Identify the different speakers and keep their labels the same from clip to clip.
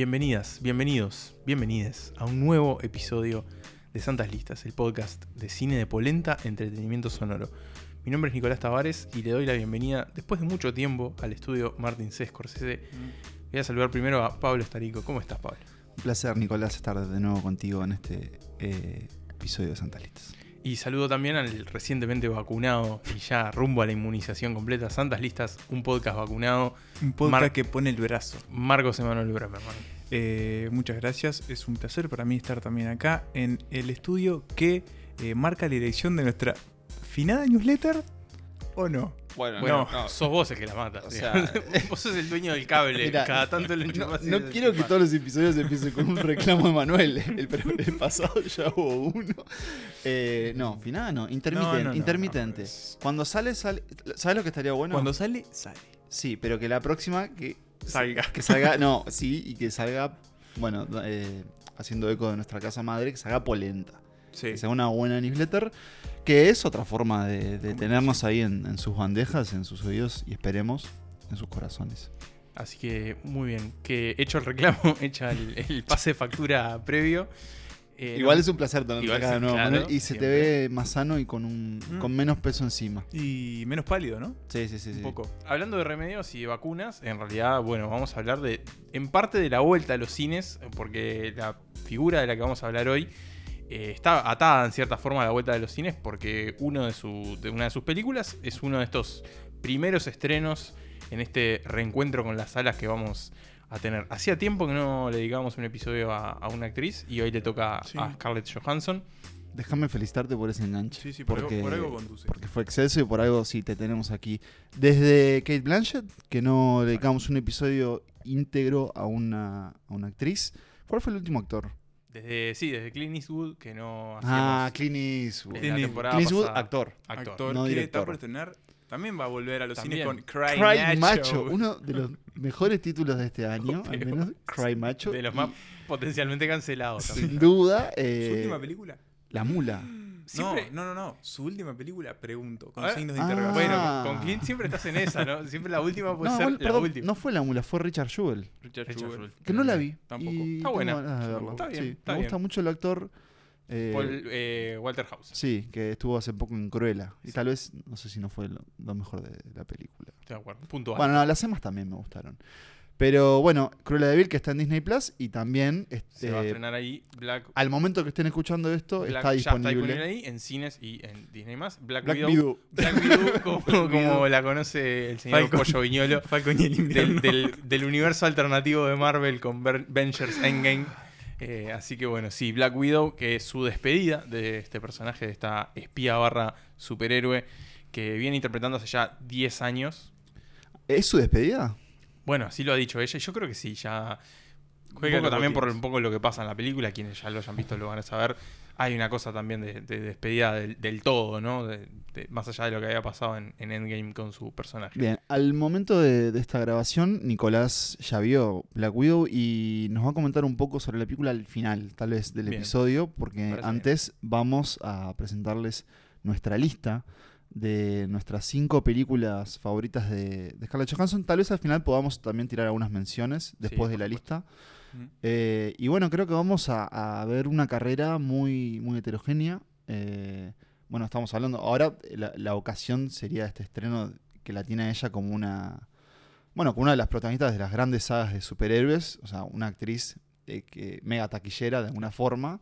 Speaker 1: Bienvenidas, bienvenidos, bienvenides a un nuevo episodio de Santas Listas, el podcast de cine de polenta, entretenimiento sonoro. Mi nombre es Nicolás Tavares y le doy la bienvenida después de mucho tiempo al estudio Martin C. Scorsese. Voy a saludar primero a Pablo Estarico. ¿Cómo estás, Pablo?
Speaker 2: Un placer, Nicolás, estar de nuevo contigo en este eh, episodio de Santas Listas.
Speaker 1: Y saludo también al recientemente vacunado y ya rumbo a la inmunización completa, Santas Listas, un podcast vacunado.
Speaker 3: Un podcast
Speaker 1: Mar-
Speaker 3: que pone el brazo.
Speaker 1: Marcos Emanuel Bremer.
Speaker 3: Eh, muchas gracias, es un placer para mí estar también acá en el estudio que eh, marca la dirección de nuestra finada newsletter. ¿O no?
Speaker 4: Bueno,
Speaker 1: Bueno,
Speaker 4: no, no.
Speaker 1: sos vos el que la mata.
Speaker 4: O sea,
Speaker 1: vos sos el dueño del cable.
Speaker 2: Mira,
Speaker 1: Cada tanto lo
Speaker 2: No,
Speaker 1: enchufás y
Speaker 2: no
Speaker 1: lo
Speaker 2: quiero que todos los episodios empiecen con un reclamo de Manuel. El, el pasado ya hubo uno. Eh, no, finada no, intermitente.
Speaker 3: No, no, no,
Speaker 2: intermitente.
Speaker 3: no,
Speaker 2: Cuando sale, sale. ¿Sabes lo que estaría bueno?
Speaker 3: Cuando sale, sale.
Speaker 2: Sí, pero que la próxima que
Speaker 3: Salga.
Speaker 2: Que salga, no, sí, y que salga, bueno, eh, haciendo eco de nuestra casa madre, que salga polenta.
Speaker 3: Sí.
Speaker 2: Que sea una buena newsletter, que es otra forma de, de tenernos ahí en, en sus bandejas, en sus oídos y esperemos en sus corazones.
Speaker 1: Así que muy bien. Que hecho el reclamo, hecha el, el pase de factura previo. eh,
Speaker 2: Igual
Speaker 1: no-
Speaker 2: es un placer tenerte acá de nuevo,
Speaker 1: claro,
Speaker 2: Manuel, y se te ve más sano y con, un,
Speaker 3: Mm.
Speaker 2: con menos peso encima.
Speaker 3: Y menos pálido, ¿no?
Speaker 2: Sí, sí, sí.
Speaker 3: Un
Speaker 2: sí.
Speaker 3: poco.
Speaker 1: Hablando de remedios y de vacunas, en realidad, bueno, vamos a hablar de, en parte de la vuelta a los cines, porque la figura de la que vamos a hablar hoy eh, está atada en cierta forma a la vuelta de los cines, porque uno de, su, de una de sus películas es uno de estos primeros estrenos en este reencuentro con las salas que vamos a tener. Hacía tiempo que no le dedicábamos un episodio a, a una actriz y hoy le toca
Speaker 3: Sí.
Speaker 1: a Scarlett Johansson.
Speaker 2: Déjame felicitarte por ese enganche.
Speaker 3: Sí, sí, por,
Speaker 2: porque,
Speaker 3: algo, por algo conduce.
Speaker 2: porque fue exceso y por algo sí te tenemos aquí. Desde Kate Blanchett, que no le dedicamos un episodio íntegro a una, a una actriz. ¿Cuál fue el último actor?
Speaker 1: Desde, sí, desde Clint Eastwood, que no
Speaker 2: Ah,
Speaker 1: hacíamos
Speaker 2: Clint Eastwood.
Speaker 1: en
Speaker 3: Clint Eastwood.
Speaker 2: Clint Eastwood, actor.
Speaker 1: Actor.
Speaker 3: Actor
Speaker 2: no
Speaker 3: que
Speaker 2: director.
Speaker 3: está por estrenar. También va a volver a los
Speaker 1: También.
Speaker 3: cines con Cry,
Speaker 2: Cry
Speaker 3: Macho.
Speaker 2: Macho, uno de los mejores títulos de este año, al menos Cry Macho.
Speaker 1: De los
Speaker 2: y
Speaker 1: más potencialmente cancelados también.
Speaker 2: Sin duda,
Speaker 3: ¿Su
Speaker 2: eh,
Speaker 3: última película?
Speaker 2: La Mula.
Speaker 1: Siempre-
Speaker 3: No, no, no, no. Su última película, pregunto, con
Speaker 1: Ah,
Speaker 3: signos de
Speaker 2: ah.
Speaker 3: interrogación.
Speaker 1: Bueno, con Clint siempre estás en esa, ¿no? Siempre la última puede
Speaker 2: No,
Speaker 1: ser la última.
Speaker 2: no fue La Mula, fue Richard Jewell.
Speaker 3: Richard
Speaker 1: Richard
Speaker 3: Jewell.
Speaker 2: Que no la vi.
Speaker 3: Tampoco.
Speaker 2: y
Speaker 1: Está buena.
Speaker 2: verla.
Speaker 1: Está bien,
Speaker 2: Sí,
Speaker 1: está
Speaker 2: me gusta mucho el actor. eh,
Speaker 1: Paul, eh, Walter House.
Speaker 2: Sí, que estuvo hace poco en Cruella. Y tal vez, no sé si no fue lo, lo mejor de la película.
Speaker 1: De acuerdo. Puntual.
Speaker 2: Bueno, no, las demás también me gustaron. Pero bueno, Cruella de Vil que está en Disney Plus y también
Speaker 1: Se
Speaker 2: este,
Speaker 1: va a estrenar ahí Black,
Speaker 2: al momento que estén escuchando esto
Speaker 1: Black-
Speaker 2: está
Speaker 1: ya
Speaker 2: disponible.
Speaker 1: está disponible ahí en cines y en Disney+. Black,
Speaker 2: Black
Speaker 1: Widow.
Speaker 2: Widow.
Speaker 1: Black Widow, como, la conoce el señor
Speaker 3: Falcon.
Speaker 1: Pollo Viñolo.
Speaker 3: Falcon y el invierno.
Speaker 1: del, del- del universo alternativo de Marvel con Avengers Endgame. Eh, así que bueno, sí, Black Widow, que es su despedida de este personaje, de esta espía barra superhéroe que viene interpretando hace ya 10 años.
Speaker 2: ¿Es su despedida?
Speaker 1: Bueno, así lo ha dicho ella. y Yo creo que sí, ya. Un
Speaker 3: Juega
Speaker 1: poco
Speaker 3: con
Speaker 1: también por un poco lo que pasa en la película. Quienes ya lo hayan visto lo van a saber. Hay una cosa también de, de despedida del, del todo, ¿no? De- de- más allá de lo que había pasado en, en Endgame con su personaje.
Speaker 2: Bien, al momento de, de esta grabación, Nicolás ya vio Black Widow y nos va a comentar un poco sobre la película al final, tal vez, del
Speaker 1: Bien.
Speaker 2: episodio, porque
Speaker 1: Parece
Speaker 2: antes vamos a presentarles nuestra lista de nuestras cinco películas favoritas de, de Scarlett Johansson. Tal vez al final podamos también tirar algunas menciones después de la
Speaker 1: supuesto.
Speaker 2: lista. Eh, y bueno, creo que vamos a, a ver una carrera muy, muy heterogénea. Eh, bueno, estamos hablando. Ahora la, la ocasión sería este estreno que la tiene ella como una. Bueno, como una de las protagonistas de las grandes sagas de superhéroes. O sea, una actriz eh, que, mega taquillera de alguna forma.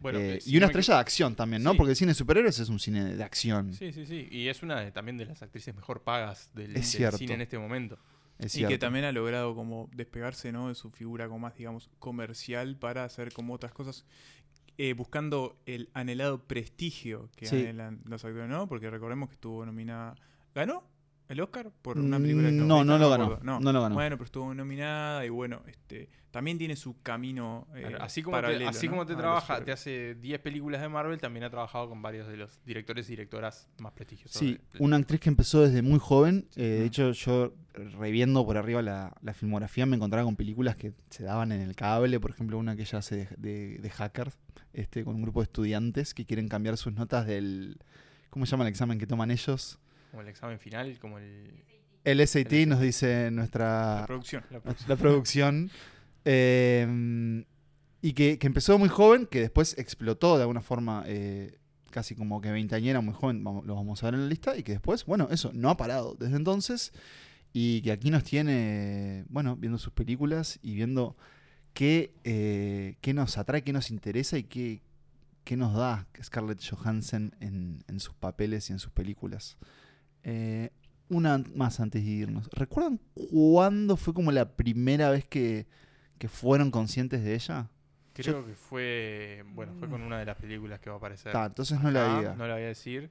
Speaker 1: Bueno,
Speaker 2: Eh,
Speaker 1: si
Speaker 2: y una
Speaker 1: no
Speaker 2: estrella de acción también, ¿no?
Speaker 1: Sí.
Speaker 2: Porque el cine de superhéroes es un cine de, acción.
Speaker 1: Sí, sí, sí. Y es una de- también de las actrices mejor pagas del,
Speaker 2: Es
Speaker 1: del
Speaker 2: cierto.
Speaker 1: cine en este momento.
Speaker 2: Es
Speaker 3: Y
Speaker 2: cierto.
Speaker 3: que también ha logrado como despegarse ¿no? de su figura como más, digamos, comercial para hacer como otras cosas, eh, buscando el anhelado prestigio que
Speaker 2: Sí.
Speaker 3: anhelan los actores, ¿no? Porque recordemos que estuvo nominada... ¿Ganó el Oscar por una película
Speaker 2: Mm,
Speaker 3: de
Speaker 2: no, no lo ganó,
Speaker 3: acuerdo.
Speaker 2: no lo ganó.
Speaker 3: Bueno, pero estuvo nominada y bueno, este también tiene su camino eh,
Speaker 1: Claro, así como te, así
Speaker 3: ¿no?
Speaker 1: como te trabaja, te hace 10 películas de Marvel, también ha trabajado con varios de los directores y directoras más prestigiosos.
Speaker 2: Sí,
Speaker 1: de-
Speaker 2: una actriz que empezó desde muy joven. eh, de hecho, yo reviendo por arriba la, la filmografía me encontraba con películas que se daban en el cable. Por ejemplo, una que ella hace de, de, de hacker, este, con un grupo de estudiantes que quieren cambiar sus notas del... ¿Cómo se llama el examen que toman ellos?
Speaker 1: Como el examen final, como el...
Speaker 2: El SAT
Speaker 1: El
Speaker 2: nos dice
Speaker 3: La
Speaker 2: nuestra
Speaker 3: producción.
Speaker 1: la
Speaker 2: la producción. Eh, y que, que empezó muy joven, que después explotó de alguna forma, eh, casi como que veinteañera, muy joven, vamos- lo vamos a ver en la lista, y que después, bueno, eso, no ha parado desde entonces, y que aquí nos tiene, bueno, viendo sus películas y viendo qué, eh, qué nos atrae, qué nos interesa y qué, qué nos da Scarlett Johansson en, en sus papeles y en sus películas. Eh, una más antes de irnos. ¿Recuerdan cuándo fue como la primera vez que, que fueron conscientes de ella?
Speaker 1: Creo que fue. Bueno, fue con una de las películas que va a aparecer.
Speaker 2: Ta, entonces no la diga.
Speaker 1: No la voy a decir.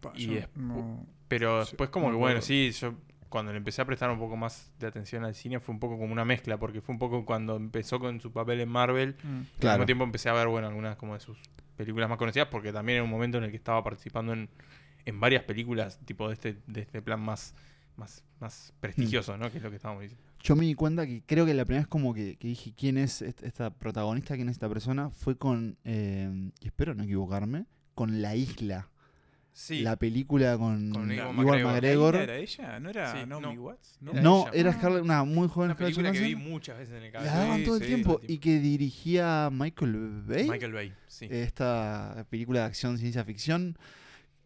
Speaker 3: Pa,
Speaker 1: Y
Speaker 3: yo
Speaker 1: despu-
Speaker 3: no-
Speaker 1: Pero
Speaker 3: Sí,
Speaker 1: después, como que bueno, sí, yo cuando le empecé a prestar un poco más de atención al cine fue un poco como una mezcla, porque fue un poco cuando empezó con su papel en Marvel.
Speaker 3: Mm.
Speaker 1: y Al mismo tiempo empecé a ver, bueno, algunas como de sus películas más conocidas, porque también era un momento en el que estaba participando en, en varias películas, tipo de este, de este plan más, más, más prestigioso, ¿no? Que es lo que estábamos diciendo.
Speaker 2: Yo me di cuenta que creo que la primera vez como que, que dije quién es est- esta protagonista, quién es esta persona, fue con, eh, y espero no equivocarme, con La Isla.
Speaker 1: Sí,
Speaker 2: La película con,
Speaker 1: Con
Speaker 2: Ewan
Speaker 1: McGregor.
Speaker 2: McGregor.
Speaker 3: ¿La ¿Era ella? ¿No era
Speaker 1: Sí,
Speaker 3: Naomi
Speaker 1: no.
Speaker 3: Watts? ¿No?
Speaker 1: Era
Speaker 2: No,
Speaker 1: ella.
Speaker 2: era Scarlett, una muy joven
Speaker 1: una
Speaker 2: Scarlett
Speaker 1: película que vi muchas veces en el
Speaker 2: La
Speaker 1: canal.
Speaker 2: daban
Speaker 3: Sí,
Speaker 2: todo el tiempo y que dirigía Michael Bay.
Speaker 1: Michael Bay, sí.
Speaker 2: Esta película de acción, ciencia ficción.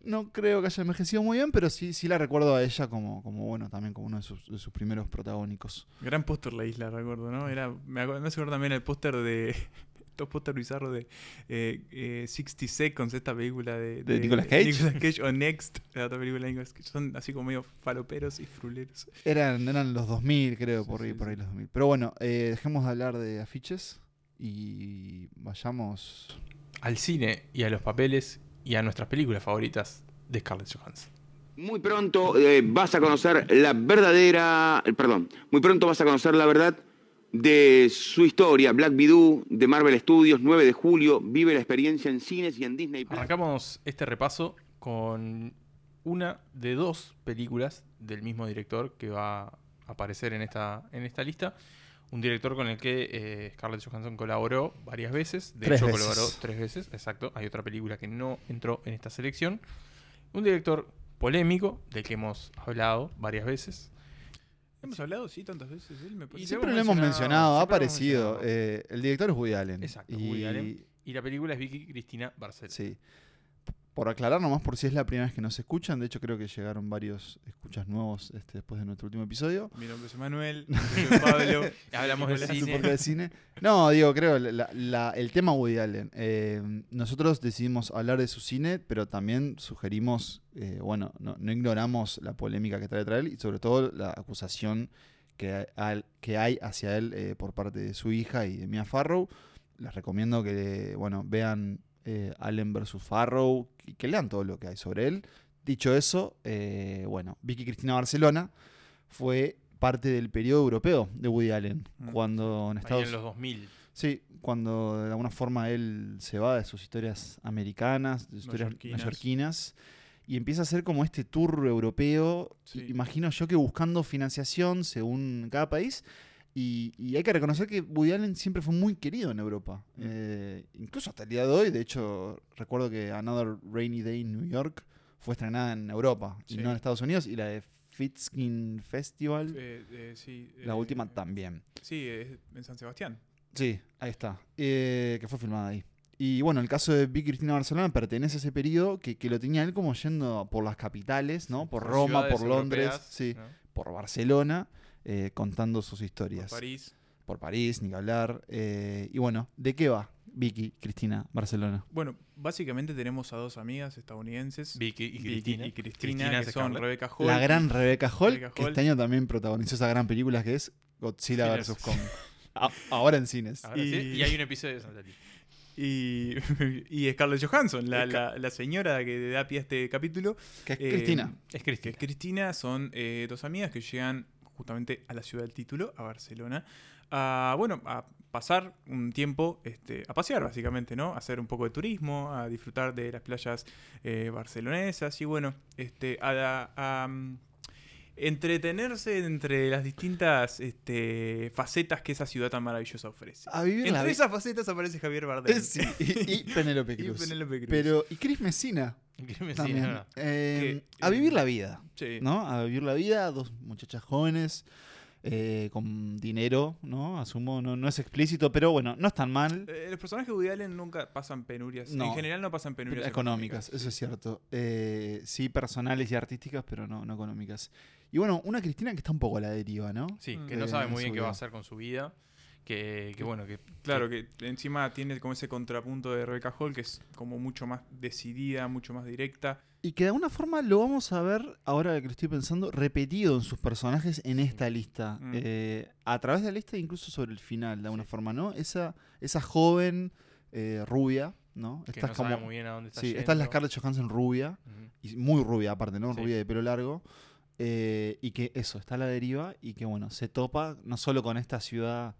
Speaker 2: No creo que haya envejecido muy bien, pero sí, sí la recuerdo a ella como, como bueno, también como uno de sus, de sus primeros protagónicos.
Speaker 3: Gran póster la isla, recuerdo, ¿no? Era, me, acuerdo, también el póster de. Estos póster bizarros de eh, eh, 60 Seconds, esta película de,
Speaker 2: ¿De Nicolas Cage?
Speaker 3: Nicolas Cage o Next, la otra película de Nicolas Cage. Son así como medio faloperos y fruleros.
Speaker 2: Eran, eran los 2000, creo,
Speaker 3: Sí,
Speaker 2: por ahí,
Speaker 3: sí,
Speaker 2: por ahí los 2000. Pero bueno, eh, dejemos de hablar de afiches y vayamos...
Speaker 1: Al cine y a los papeles y a nuestras películas favoritas de Scarlett Johansson.
Speaker 4: Muy pronto eh, vas a conocer la verdadera, eh, perdón, muy pronto vas a conocer la verdad de su historia. Black Widow de Marvel Studios, 9 de julio, vive la experiencia en cines y en Disney Plus.
Speaker 1: Arrancamos este repaso con una de dos películas del mismo director que va a aparecer en esta, en esta lista. Un director con el que eh, Scarlett Johansson colaboró varias veces. De
Speaker 2: Tres
Speaker 1: hecho,
Speaker 2: veces.
Speaker 1: colaboró tres veces. Exacto. Hay otra película que no entró en esta selección. Un director polémico, del que hemos hablado varias veces.
Speaker 3: Hemos hablado, sí, tantas veces. Él me parece.
Speaker 1: Y
Speaker 2: Siempre lo hemos
Speaker 1: mencionado,
Speaker 2: ha
Speaker 1: hemos
Speaker 2: aparecido.
Speaker 1: mencionado.
Speaker 2: Eh, el director es Woody Allen.
Speaker 1: Exacto,
Speaker 2: y,
Speaker 1: Woody Allen. Y la película es Vicky Cristina Barcel.
Speaker 2: Sí. Por aclarar nomás, por si es la primera vez que nos escuchan, de hecho creo que llegaron varios escuchas nuevos este, después de nuestro último episodio.
Speaker 3: Mi nombre es Manuel, yo soy Pablo.
Speaker 1: Hablamos de cine.
Speaker 2: de cine. No, digo, creo, la- la- el tema Woody Allen. eh, nosotros decidimos hablar de su cine, pero también sugerimos, eh, bueno, no, no ignoramos la polémica que trae, trae él y sobre todo la acusación que, hay- que hay hacia él eh, por parte de su hija y de Mia Farrow. Les recomiendo que, bueno, vean eh, Allen vs. Farrow y que lean todo lo que hay sobre él. Dicho eso, eh, bueno, Vicky Cristina Barcelona fue parte del periodo europeo de Woody Allen,
Speaker 3: Mm.
Speaker 2: cuando en
Speaker 1: Ahí
Speaker 2: Estados
Speaker 1: en los 2000.
Speaker 2: Sí, cuando de alguna forma él se va de sus historias americanas, de sus historias
Speaker 3: neoyorquinas,
Speaker 2: y empieza a hacer como este tour europeo,
Speaker 3: Sí.
Speaker 2: imagino yo que buscando financiación según cada país, y, y hay que reconocer que Woody Allen siempre fue muy querido en Europa,
Speaker 3: Mm.
Speaker 2: Eh, incluso hasta el día de hoy, de hecho recuerdo que Another Rainy Day in New York fue estrenada en Europa y no en Estados Unidos, y la de Fitzkin Festival,
Speaker 3: Eh, eh, sí,
Speaker 2: la
Speaker 3: eh,
Speaker 2: última también.
Speaker 3: Sí, en San Sebastián.
Speaker 2: Sí, ahí está. Eh, que fue filmada ahí. Y bueno, el caso de Vicky Cristina Barcelona pertenece a ese periodo que, que lo tenía él como yendo por las capitales, ¿no? Por Roma, por Londres,
Speaker 1: europeas,
Speaker 2: sí,
Speaker 1: ¿no?
Speaker 2: por Barcelona, eh, contando sus
Speaker 3: Por
Speaker 2: historias.
Speaker 3: París.
Speaker 2: Por París, ni que hablar. eh, y bueno, ¿de qué va Vicky Cristina Barcelona?
Speaker 3: Bueno, básicamente tenemos a dos amigas estadounidenses.
Speaker 1: Vicky y
Speaker 3: Vicky
Speaker 1: Cristina.
Speaker 3: y Cristina,
Speaker 1: Cristina
Speaker 3: que son
Speaker 1: Scarlett.
Speaker 3: Rebecca Hall.
Speaker 2: La gran Rebecca Hall,
Speaker 3: Rebecca
Speaker 2: que
Speaker 3: Hall.
Speaker 2: este año también protagonizó esa gran película que es Godzilla vs. Kong. Ahora en cines.
Speaker 1: Ahora sí,
Speaker 3: Y-
Speaker 1: y hay un episodio de Santa.
Speaker 3: Y, y Scarlett Johansson, la,
Speaker 1: Esca-
Speaker 3: la- la señora que da pie a este capítulo.
Speaker 2: Que es
Speaker 3: Eh,
Speaker 2: Cristina.
Speaker 1: Es
Speaker 3: Que
Speaker 1: Cristina.
Speaker 3: es Cristina, son eh, dos amigas que llegan justamente a la ciudad del título, a Barcelona, a, bueno, a pasar un tiempo, este, a pasear básicamente, ¿no? A hacer un poco de turismo, a disfrutar de las playas eh, barcelonesas y bueno, este, a, entretenerse entre las distintas este, facetas que esa ciudad tan maravillosa ofrece.
Speaker 2: A vivir la
Speaker 3: Entre esas facetas aparece Javier Bardem.
Speaker 2: Eh, sí, y, y Penélope
Speaker 3: Y
Speaker 2: Cruz.
Speaker 3: Penélope Cruz.
Speaker 2: Pero, y Chris Messina
Speaker 1: no.
Speaker 2: Eh,
Speaker 3: Que,
Speaker 2: a
Speaker 3: eh,
Speaker 2: vivir la vida.
Speaker 3: Sí.
Speaker 2: ¿no? A vivir la vida, dos muchachas jóvenes eh, con dinero, ¿no? Asumo, no, no es explícito, pero bueno, no es tan mal.
Speaker 3: Eh, los personajes de Woody Allen nunca pasan penurias.
Speaker 2: No.
Speaker 3: En general no pasan penurias
Speaker 2: económicas, eso es cierto. Eh, sí, personales y artísticas, pero no, no económicas. Y bueno, una Cristina que está un poco a la deriva, ¿no?
Speaker 1: Sí,
Speaker 3: Mm.
Speaker 1: que no
Speaker 2: Eh,
Speaker 1: sabe muy
Speaker 2: su
Speaker 1: bien qué va a hacer con su vida. Que, que bueno, que.
Speaker 3: Claro, que encima tiene como ese contrapunto de Rebecca Hall, que es como mucho más decidida, mucho más directa.
Speaker 2: Y que de alguna forma lo vamos a ver, ahora que lo estoy pensando, repetido en sus personajes en esta lista.
Speaker 3: Mm.
Speaker 2: Eh, a través de la lista, incluso sobre el final, de alguna forma, ¿no? Esa, esa joven eh, rubia, ¿no?
Speaker 1: que
Speaker 2: Esta
Speaker 1: no
Speaker 2: es como.
Speaker 1: sabe muy bien a dónde está
Speaker 2: Sí,
Speaker 1: yendo.
Speaker 2: esta es la Scarlett Johansson rubia. Y muy rubia aparte, ¿no?
Speaker 1: Sí.
Speaker 2: Rubia de pelo largo. eh, y que eso, está a la deriva y que bueno, se topa no solo con esta ciudad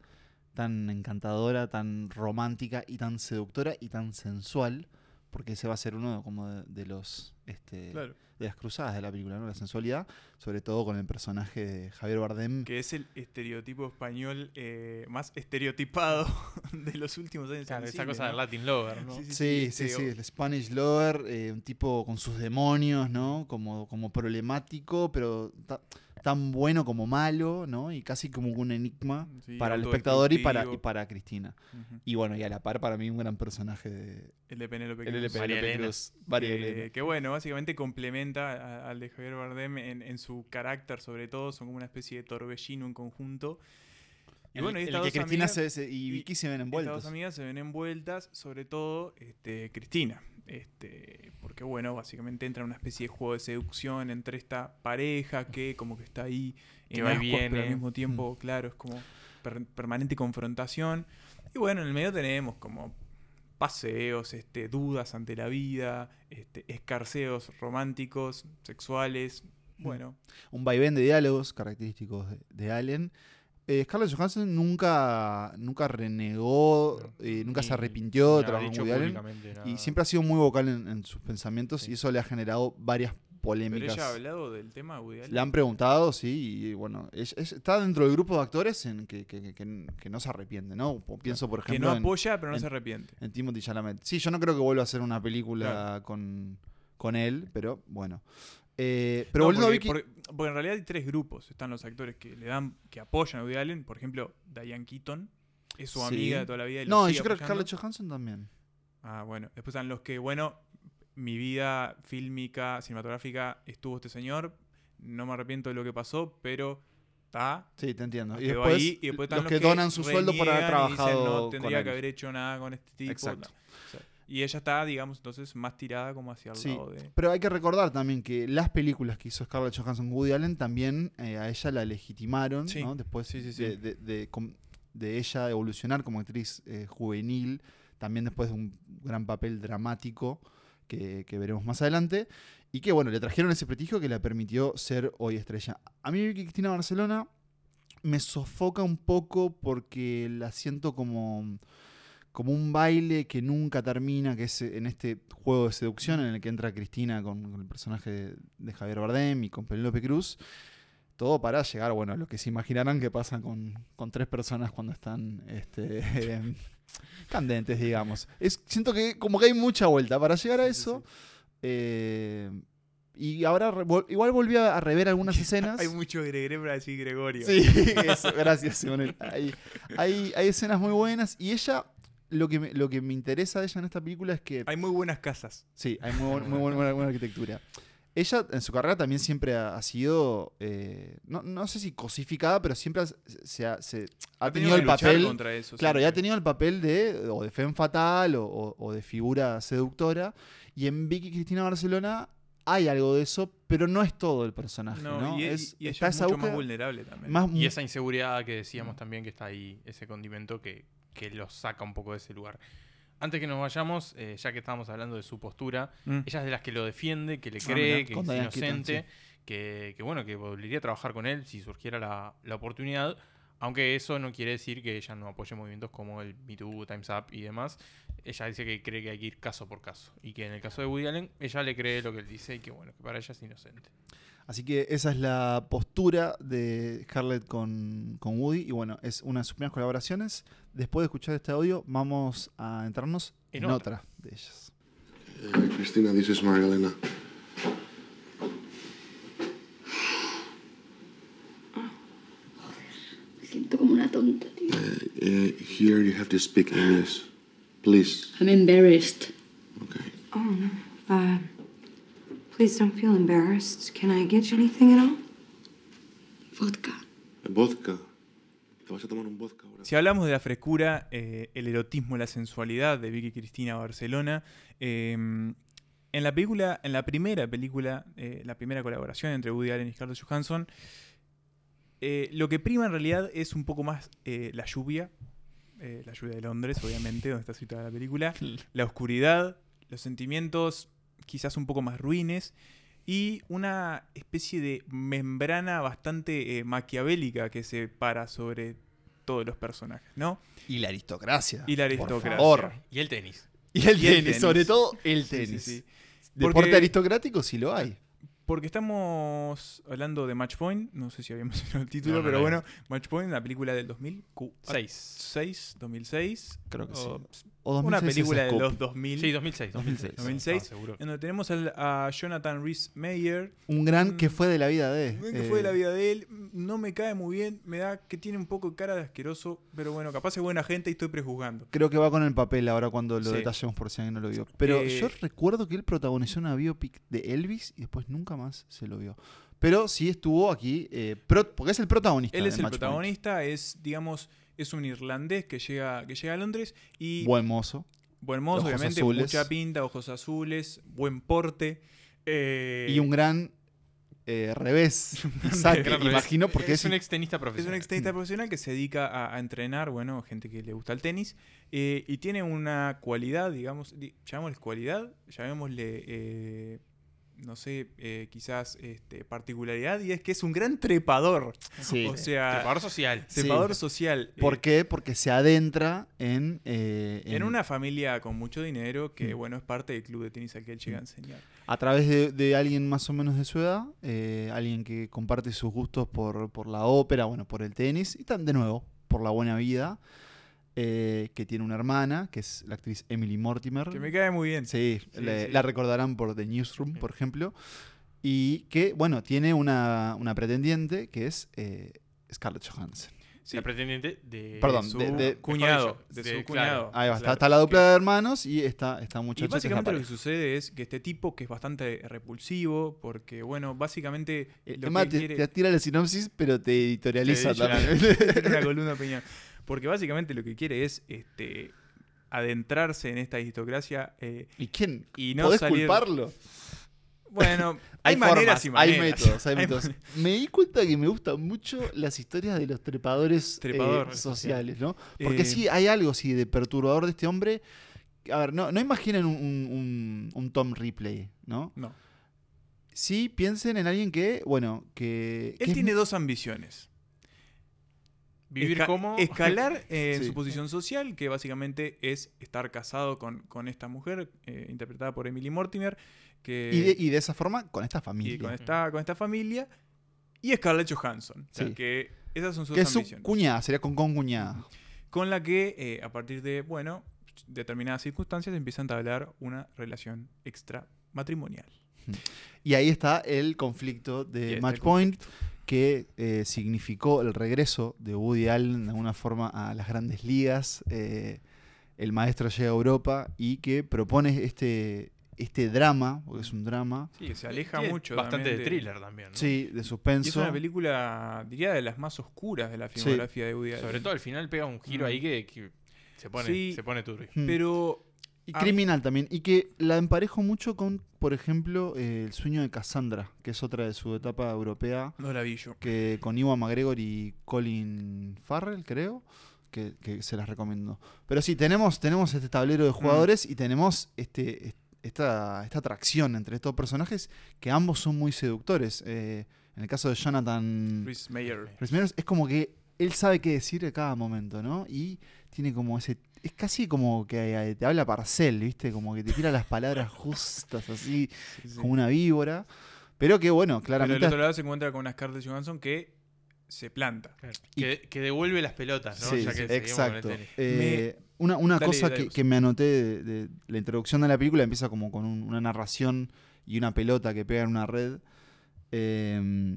Speaker 2: tan encantadora, tan romántica y tan seductora y tan sensual, porque ese va a ser uno como de, de los este,
Speaker 3: Claro.
Speaker 2: de las cruzadas de la película, ¿no? La sensualidad, sobre todo con el personaje de Javier Bardem.
Speaker 3: Que es el estereotipo español eh, más estereotipado de los últimos años.
Speaker 1: Claro, esa
Speaker 3: cine,
Speaker 1: cosa
Speaker 3: ¿no?
Speaker 1: del Latin Lover, ¿no?
Speaker 3: Sí, sí,
Speaker 2: Sí, sí, sí, el Spanish Lover, eh, un tipo con sus demonios, ¿no? Como, como problemático, pero ta- tan bueno como malo, ¿no? Y casi como un enigma
Speaker 3: Sí,
Speaker 2: para el espectador y para, y para Cristina. Y bueno, y a la par para mí un gran personaje de
Speaker 3: El de Penélope
Speaker 2: el
Speaker 3: Cruz.
Speaker 2: LP
Speaker 1: María Elena.
Speaker 2: Cruz, María
Speaker 3: que,
Speaker 2: Elena.
Speaker 3: que bueno, básicamente complementa al de Javier Bardem en, en su carácter, sobre todo, son como una especie de torbellino en conjunto. Y
Speaker 2: El-
Speaker 3: bueno, y estas
Speaker 2: que
Speaker 3: dos
Speaker 2: Cristina
Speaker 3: amigas-
Speaker 2: se- y
Speaker 3: y
Speaker 2: Vicky se ven
Speaker 3: Estas
Speaker 2: envueltos.
Speaker 3: dos amigas se ven envueltas, sobre todo este, Cristina. Este, porque bueno, básicamente entra en una especie de juego de seducción entre esta pareja que como que está ahí
Speaker 1: Que
Speaker 3: en
Speaker 1: va y
Speaker 3: ascuas, pero al mismo tiempo, claro, es como per- permanente confrontación. Y bueno, en el medio tenemos como paseos, este, dudas ante la vida, este, escarceos románticos, sexuales. Bueno,
Speaker 2: un vaivén de diálogos característicos de, de Allen. Eh, Scarlett Johansson nunca, nunca renegó, eh, nunca
Speaker 1: Ni-
Speaker 2: se arrepintió de trabajar con Woody Allen. Y siempre ha sido muy vocal en, en sus pensamientos
Speaker 1: Sí.
Speaker 2: y eso le ha generado varias
Speaker 3: pero
Speaker 2: polémicas.
Speaker 3: ella ha hablado del tema de Woody Allen.
Speaker 2: Le han preguntado, sí, y bueno, es- es- está dentro del grupo de actores en que, que- que- que- que no se arrepiente, ¿no? Pienso, por
Speaker 3: que
Speaker 2: ejemplo,
Speaker 3: no
Speaker 2: en-
Speaker 3: apoya, pero no
Speaker 2: en-
Speaker 3: se arrepiente.
Speaker 2: en, Timothy Chalamet. Sí, yo no creo que vuelva a hacer una película con, con él, pero bueno. Eh, pero
Speaker 3: No,
Speaker 2: volviendo
Speaker 3: porque,
Speaker 2: a Vicky...
Speaker 3: porque- porque en realidad hay tres grupos. Están los actores que le dan, que apoyan a Woody Allen. Por ejemplo, Diane Keaton. Es su
Speaker 2: Sí.
Speaker 3: amiga de toda la vida. y
Speaker 2: No, yo creo que. Scarlett Johansson también.
Speaker 3: Ah, bueno. Después están los que, bueno, mi vida fílmica, cinematográfica, estuvo este señor. No me arrepiento de lo que pasó, pero está.
Speaker 2: Sí, te entiendo. Y después,
Speaker 3: ahí, y después están
Speaker 2: los que donan su sueldo por haber
Speaker 3: dicen,
Speaker 2: trabajado
Speaker 3: no tendría
Speaker 2: con
Speaker 3: que
Speaker 2: él".
Speaker 3: haber hecho nada con este tipo.
Speaker 2: Exacto.
Speaker 3: no. Y ella está, digamos, entonces más tirada como hacia el
Speaker 2: Sí,
Speaker 3: lado de...
Speaker 2: Pero hay que recordar también que las películas que hizo Scarlett Johansson Woody Allen también eh, a ella la legitimaron,
Speaker 3: Sí.
Speaker 2: ¿no? Después
Speaker 3: Sí.
Speaker 2: De, de- de com- de ella evolucionar como actriz eh, juvenil, también después de un gran papel dramático que, veremos más adelante, y que bueno, le trajeron ese prestigio que le permitió ser hoy estrella. A mí Cristina Barcelona me sofoca un poco porque la siento como como un baile que nunca termina, que es en este juego de seducción en el que entra Cristina con, con el personaje de, de Javier Bardem y con Penélope Cruz. Todo para llegar, bueno, a lo que se imaginarán que pasa con, con tres personas cuando están este, em, candentes, digamos. Es, siento que como que hay mucha vuelta para llegar a eso. eh, y ahora igual volví a, rever algunas escenas.
Speaker 3: Hay mucho para decir Gregorio.
Speaker 2: Sí, eso, gracias, Simón. Hay, hay, hay escenas muy buenas y ella, lo que, me, lo que me interesa de ella en esta película es que...
Speaker 3: Hay muy buenas casas.
Speaker 2: Sí, hay muy, muy buena, buena- buena arquitectura. Ella en su carrera también siempre ha, ha sido, eh, no, no sé si cosificada, pero siempre ha- se ha, se- ha tenido
Speaker 3: que
Speaker 2: el papel...
Speaker 3: contra eso.
Speaker 2: Claro, ya ha
Speaker 3: siempre.
Speaker 2: tenido el papel de o de femme fatal o, o- o de figura seductora. Y en Vicky Cristina Barcelona hay algo de eso, pero no es todo el personaje, ¿no?
Speaker 3: No, y,
Speaker 2: Es-
Speaker 3: y
Speaker 2: está
Speaker 3: es
Speaker 2: esa
Speaker 3: mucho más vulnerable también.
Speaker 2: más
Speaker 1: Y esa inseguridad que decíamos también que está ahí, ese condimento que, que lo saca un poco de ese lugar. Antes que nos vayamos, eh, ya que estábamos hablando de su postura,
Speaker 3: Mm.
Speaker 1: ella es de las que lo defiende, que le
Speaker 2: Ah,
Speaker 1: cree, que es
Speaker 2: Keaton,
Speaker 1: inocente, que, que, bueno, que volvería a trabajar con él si surgiera la, la oportunidad. Aunque eso no quiere decir que ella no apoye movimientos como el Me Too, Time's Up y demás. Ella dice que cree que hay que ir caso por caso. Y que en el caso de Woody Allen, ella le cree lo que él dice y que bueno, que para ella es inocente.
Speaker 2: Así que esa es la postura de Scarlett con, con, Woody. Y bueno, es una de sus primeras colaboraciones. Después de escuchar este audio, vamos a entrarnos en,
Speaker 1: en
Speaker 2: otra.
Speaker 1: otra.
Speaker 2: de ellas.
Speaker 5: Eh, Cristina, this is Marielena. Me siento como una tonta, tío. Uh, uh, here you have to speak English. Please.
Speaker 6: I'm embarrassed.
Speaker 5: Okay.
Speaker 7: Oh, no. Ah. Please don't feel embarrassed. Can I get you anything at all?
Speaker 6: Vodka.
Speaker 5: Vodka. ¿Te vas a tomar un vodka ahora?
Speaker 3: Si hablamos de la frescura, eh, el erotismo, la sensualidad de Vicky Cristina Barcelona, eh, en la película, en la primera película, eh, la primera colaboración entre Woody Allen y Scarlett Johansson, eh, lo que prima en realidad es un poco más eh, la lluvia, eh, la lluvia de Londres, obviamente, donde está situada la película, la oscuridad, los sentimientos quizás un poco más ruines y una especie de membrana bastante eh, maquiavélica que se para sobre todos los personajes, ¿no?
Speaker 2: Y la aristocracia.
Speaker 3: Y la
Speaker 2: por
Speaker 3: aristocracia.
Speaker 2: favor.
Speaker 1: Y el tenis.
Speaker 2: Y el
Speaker 3: Y el
Speaker 2: tenis,
Speaker 3: tenis.
Speaker 2: sobre todo el
Speaker 3: Sí, sí,
Speaker 2: tenis.
Speaker 3: sí.
Speaker 2: Deporte
Speaker 3: Porque-
Speaker 2: aristocrático sí lo hay.
Speaker 3: Porque estamos hablando de Match Point, no sé si habíamos mencionado el título,
Speaker 1: No, no,
Speaker 3: pero
Speaker 1: no.
Speaker 3: bueno, Match Point, una película del 2006,
Speaker 1: Seis.
Speaker 3: 2006,
Speaker 2: Creo que sí.
Speaker 3: O-
Speaker 2: O
Speaker 3: una
Speaker 2: 2006 es
Speaker 3: película de los 2000,
Speaker 1: Sí, 2006.
Speaker 2: 2006.
Speaker 3: 2006,
Speaker 1: Ah, seguro.
Speaker 3: en donde tenemos al- a Jonathan Rhys Meyer,
Speaker 2: Un gran que fue de la vida de.
Speaker 3: que
Speaker 2: eh,
Speaker 3: fue de la vida de él, no me cae muy bien, me da que tiene un poco de cara de asqueroso, pero bueno, capaz es buena gente y estoy prejuzgando.
Speaker 2: Creo que va con el papel ahora cuando lo
Speaker 3: Sí.
Speaker 2: detallemos por si alguien no lo vio. Pero
Speaker 3: Eh,
Speaker 2: yo recuerdo que él protagonizó una biopic de Elvis y después nunca más se lo vio. Pero sí estuvo aquí, eh, pro- porque es el protagonista.
Speaker 3: Él es el
Speaker 2: Match Point.
Speaker 3: protagonista, es, digamos, es un irlandés que llega, que llega a Londres y
Speaker 2: Buen mozo.
Speaker 3: buen mozo, obviamente,
Speaker 2: azules.
Speaker 3: mucha pinta, ojos azules, buen porte. eh,
Speaker 2: Y un gran eh, revés.
Speaker 1: revés.
Speaker 2: imagino, porque
Speaker 1: es,
Speaker 2: es,
Speaker 1: un ex tenista
Speaker 3: Es un
Speaker 1: profesional.
Speaker 3: ex tenista profesional que se dedica a, a entrenar, bueno, gente que le gusta el tenis, eh, y tiene una cualidad, digamos, di- llamémosle cualidad, llamémosle, no sé, eh, quizás este, particularidad, y es que es un gran trepador.
Speaker 2: Sí.
Speaker 3: O sea,
Speaker 1: Trepador social.
Speaker 2: Sí.
Speaker 3: trepador social. eh,
Speaker 2: ¿Por qué? Porque se adentra en. eh,
Speaker 3: En una familia con mucho dinero que,
Speaker 2: Mm.
Speaker 3: bueno, es parte del club de tenis al que él llega a enseñar.
Speaker 2: A través de, de alguien más o menos de su edad, eh, alguien que comparte sus gustos por, por la ópera, bueno, por el tenis, y tan de nuevo, por la buena vida, eh, que tiene una hermana, que es la actriz Emily Mortimer.
Speaker 3: Que me cae muy bien.
Speaker 2: Sí,
Speaker 3: Sí,
Speaker 2: le-
Speaker 3: sí.
Speaker 2: la recordarán por The Newsroom, por ejemplo. Y que, bueno, tiene una, una pretendiente que es eh, Scarlett Johansson.
Speaker 3: Sí.
Speaker 1: La pretendiente de.
Speaker 2: Perdón,
Speaker 3: su
Speaker 2: de- de-
Speaker 3: cuñado. De,
Speaker 1: dicho,
Speaker 3: su
Speaker 1: de-
Speaker 3: cuñado.
Speaker 2: Ahí va, está,
Speaker 3: claro,
Speaker 2: está la
Speaker 3: que-
Speaker 2: dupla de hermanos y esta, esta
Speaker 3: Y
Speaker 2: muchacha que la
Speaker 3: básicamente lo que sucede es que este tipo, que es bastante repulsivo, porque, bueno, básicamente.
Speaker 2: Eh,
Speaker 3: lo
Speaker 2: Emma
Speaker 3: que
Speaker 2: te,
Speaker 3: quiere-
Speaker 2: te tira la sinopsis, pero te editorializa
Speaker 1: Te
Speaker 2: también.
Speaker 3: Una columna de opinión. Porque básicamente lo que quiere es este, adentrarse en esta aristocracia. eh,
Speaker 2: ¿Y quién?
Speaker 3: Y no
Speaker 2: ¿Podés
Speaker 3: salir-
Speaker 2: culparlo?
Speaker 3: bueno, hay,
Speaker 2: Hay,
Speaker 3: maneras
Speaker 2: formas,
Speaker 3: y
Speaker 2: hay métodos, hay
Speaker 3: Hay
Speaker 2: métodos. Me di cuenta que me gustan mucho las historias de los trepadores eh, sociales, ¿no? Porque
Speaker 3: Eh,
Speaker 2: sí, hay algo sí de perturbador de este hombre. A ver, no, no imaginen un, un- Tom Ripley, ¿no?
Speaker 3: No.
Speaker 2: Sí piensen en alguien que, bueno, que...
Speaker 3: Él
Speaker 2: que es
Speaker 3: tiene dos ambiciones.
Speaker 1: Vivir
Speaker 3: Esca-
Speaker 1: como.
Speaker 3: Escalar en
Speaker 2: Sí.
Speaker 3: su posición social, que básicamente es estar casado con, con esta mujer, eh, interpretada por Emily Mortimer, que,
Speaker 2: y, de, y de esa forma, con esta
Speaker 3: y
Speaker 2: familia.
Speaker 3: con, esta, con esta familia, y Scarlett Johansson. o sea,
Speaker 2: Sí.
Speaker 3: que esas son sus
Speaker 2: que es su
Speaker 3: ambiciones.
Speaker 2: cuñada, sería con con cuñada.
Speaker 3: Con la que, eh, a partir de, bueno, determinadas circunstancias, empiezan a entablar una relación extra matrimonial.
Speaker 2: Y ahí está el conflicto de Match Point, que eh, significó el regreso de Woody Allen de alguna forma a las grandes ligas. eh, el maestro llega a Europa y que propone este, este drama, porque es un drama,
Speaker 3: Sí, que se aleja mucho.
Speaker 1: Bastante de thriller también. ¿no?
Speaker 2: sí, de
Speaker 3: Y es
Speaker 2: suspenso.
Speaker 3: una película, diría, de las más oscuras de la filmografía de Woody Allen.
Speaker 1: Sobre todo al final pega un giro
Speaker 3: Mm.
Speaker 1: ahí que, que se pone,
Speaker 3: Sí.
Speaker 1: se pone turbio.
Speaker 2: Mm.
Speaker 3: Pero
Speaker 2: Y
Speaker 3: Ah.
Speaker 2: criminal también. Y que la emparejo mucho con, por ejemplo, eh, El sueño de Cassandra, que es otra de su etapa europea,
Speaker 3: no la vi yo.
Speaker 2: que con Iwan McGregor y Colin Farrell, creo, que, que se las recomiendo. Pero sí, tenemos, tenemos este tablero de jugadores y tenemos este, est- esta, esta atracción entre estos personajes que ambos son muy seductores. Eh, en el caso de Jonathan
Speaker 3: Chris Mayer.
Speaker 2: Rhys Meyers, es como que él sabe qué decir a cada momento, ¿no? Y tiene como ese... Es casi como que eh, te habla parcel, ¿viste? Como que te tira las palabras justas, así,
Speaker 3: Sí, sí.
Speaker 2: como una víbora. Pero que, bueno,
Speaker 3: Pero del
Speaker 2: claramente...
Speaker 3: otro lado se encuentra con una Scarlett Johansson que se planta.
Speaker 1: Que, que devuelve las pelotas, ¿no?
Speaker 2: Sí,
Speaker 1: Ya que seguimos con el
Speaker 2: exacto.
Speaker 1: tenis.
Speaker 2: Eh, una una
Speaker 3: Dale,
Speaker 2: cosa
Speaker 3: dale,
Speaker 2: que, que me anoté de, de la introducción de la película empieza como con un- una narración y una pelota que pega en una red. Eh,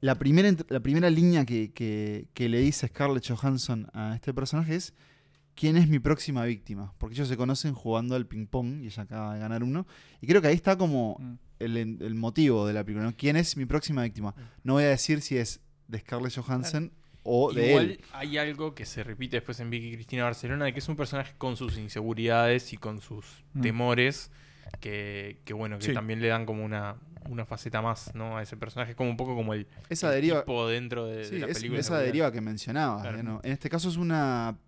Speaker 2: la, primera, la primera línea que, que- que le dice Scarlett Johansson a este personaje es ¿quién es mi próxima víctima? Porque ellos se conocen jugando al ping-pong y ella acaba de ganar uno. Y creo que ahí está como
Speaker 3: Mm.
Speaker 2: el, el motivo de la película. ¿no? ¿Quién es mi próxima víctima? No voy a decir si es de Scarlett Johansson o de
Speaker 1: Igual
Speaker 2: él.
Speaker 1: hay algo que se repite después en Vicky Cristina Barcelona, de que es un personaje con sus inseguridades y con sus
Speaker 3: Mm.
Speaker 1: temores, que, que bueno, que
Speaker 3: Sí.
Speaker 1: también le dan como una, una faceta más, ¿no? A ese personaje, como un poco como el,
Speaker 2: Esa
Speaker 1: el
Speaker 2: deriva,
Speaker 1: tipo dentro de, la
Speaker 2: es
Speaker 1: película.
Speaker 2: esa deriva que mencionabas.
Speaker 1: Claro.
Speaker 2: ¿no? En este caso es una,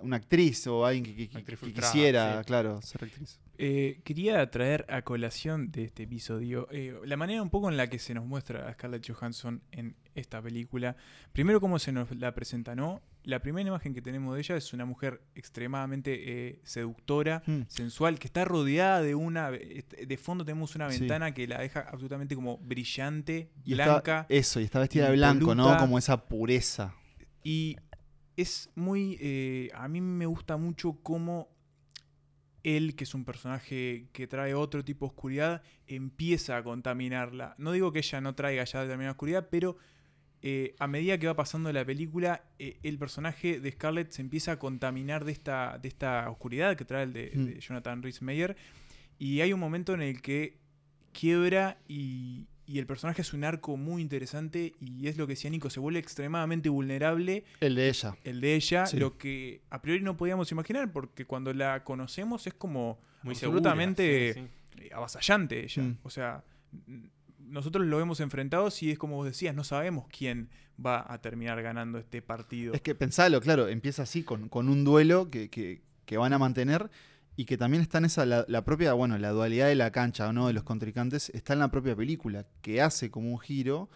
Speaker 2: una actriz o alguien que, que- que-
Speaker 1: Actriz
Speaker 2: que
Speaker 1: frustrada,
Speaker 2: quisiera,
Speaker 1: sí.
Speaker 2: claro, ser actriz.
Speaker 3: Eh, quería traer a colación de este episodio eh, la manera un poco en la que se nos muestra a Scarlett Johansson en esta película. Primero, cómo se nos la presenta, ¿no? La primera imagen que tenemos de ella es una mujer extremadamente eh, seductora,
Speaker 2: Hmm.
Speaker 3: sensual, que está rodeada de una. De fondo tenemos una
Speaker 2: Sí.
Speaker 3: ventana que la deja absolutamente como brillante,
Speaker 2: Y
Speaker 3: blanca.
Speaker 2: está, eso, y está vestida de blanco, ¿no? Como esa pureza.
Speaker 3: Y es muy. eh, a mí me gusta mucho cómo él, que es un personaje que trae otro tipo de oscuridad, empieza a contaminarla. No digo que ella no traiga ya determinada oscuridad, pero eh, a medida que va pasando la película, eh, el personaje de Scarlett se empieza a contaminar de esta, de esta oscuridad que trae el de,
Speaker 2: Mm.
Speaker 3: de Jonathan Rhys Meyer. Y hay un momento en el que quiebra y, y el personaje es un arco muy interesante y es lo que decía Nico, se vuelve extremadamente vulnerable
Speaker 2: El de ella.
Speaker 3: el de ella,
Speaker 2: Sí.
Speaker 3: lo que a priori no podíamos imaginar porque cuando la conocemos es como
Speaker 1: Muy
Speaker 3: absolutamente
Speaker 1: segura, sí, sí.
Speaker 3: eh, avasallante ella.
Speaker 2: Mm.
Speaker 3: O sea, nosotros lo vemos enfrentados y es como vos decías, no sabemos quién va a terminar ganando este partido.
Speaker 2: Es que pensalo, claro, empieza así con, con un duelo que, que- que van a mantener y que también está en esa, la, la propia, bueno, la dualidad de la cancha, ¿no? De los contrincantes, está en la propia película, que hace como un giro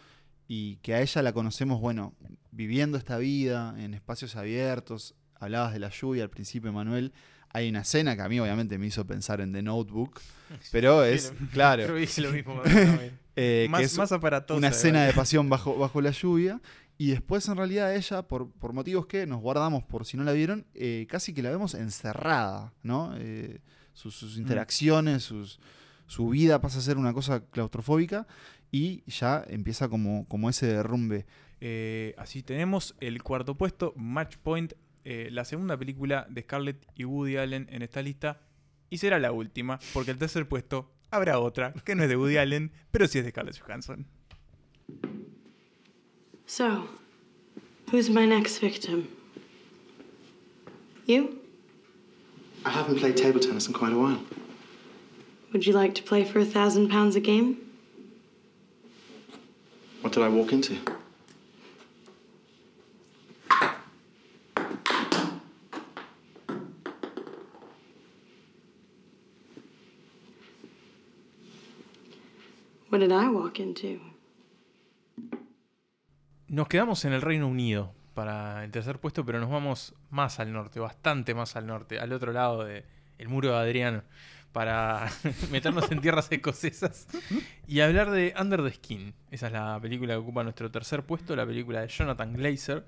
Speaker 2: y que a ella la conocemos, bueno, viviendo esta vida en espacios abiertos. Hablabas de la lluvia al principio, Manuel. Hay una escena que a mí obviamente me hizo pensar en The Notebook, pero
Speaker 1: Sí,
Speaker 2: es,
Speaker 1: lo-
Speaker 2: claro,
Speaker 1: que lo mismo.
Speaker 2: eh, que
Speaker 3: más,
Speaker 2: es
Speaker 3: más aparatosa.
Speaker 2: una escena de pasión bajo, bajo la lluvia. Y después, en realidad, ella, por, por motivos que nos guardamos por si no la vieron, eh, casi que la vemos encerrada, ¿no? Eh, sus, sus interacciones, sus, su vida pasa a ser una cosa claustrofóbica y ya empieza como, como ese derrumbe.
Speaker 3: Eh, así tenemos el cuarto puesto, Match Point, la segunda película de Scarlett y Woody Allen en esta lista. Y será la última, porque el tercer puesto habrá otra, que no es de Woody Allen, pero sí es de Scarlett Johansson.
Speaker 6: So, who's my next victim? You?
Speaker 8: I haven't played table tennis in quite a while.
Speaker 6: Would you like to play for a thousand pounds a game?
Speaker 8: What did I walk into?
Speaker 6: What did I walk into?
Speaker 1: Nos quedamos en el Reino Unido para el tercer puesto, pero nos vamos más al norte, bastante más al norte, al otro lado del muro de Adriano, para meternos en tierras escocesas y hablar de Under the Skin. Esa es la película que ocupa nuestro tercer puesto, la película de Jonathan Glazer,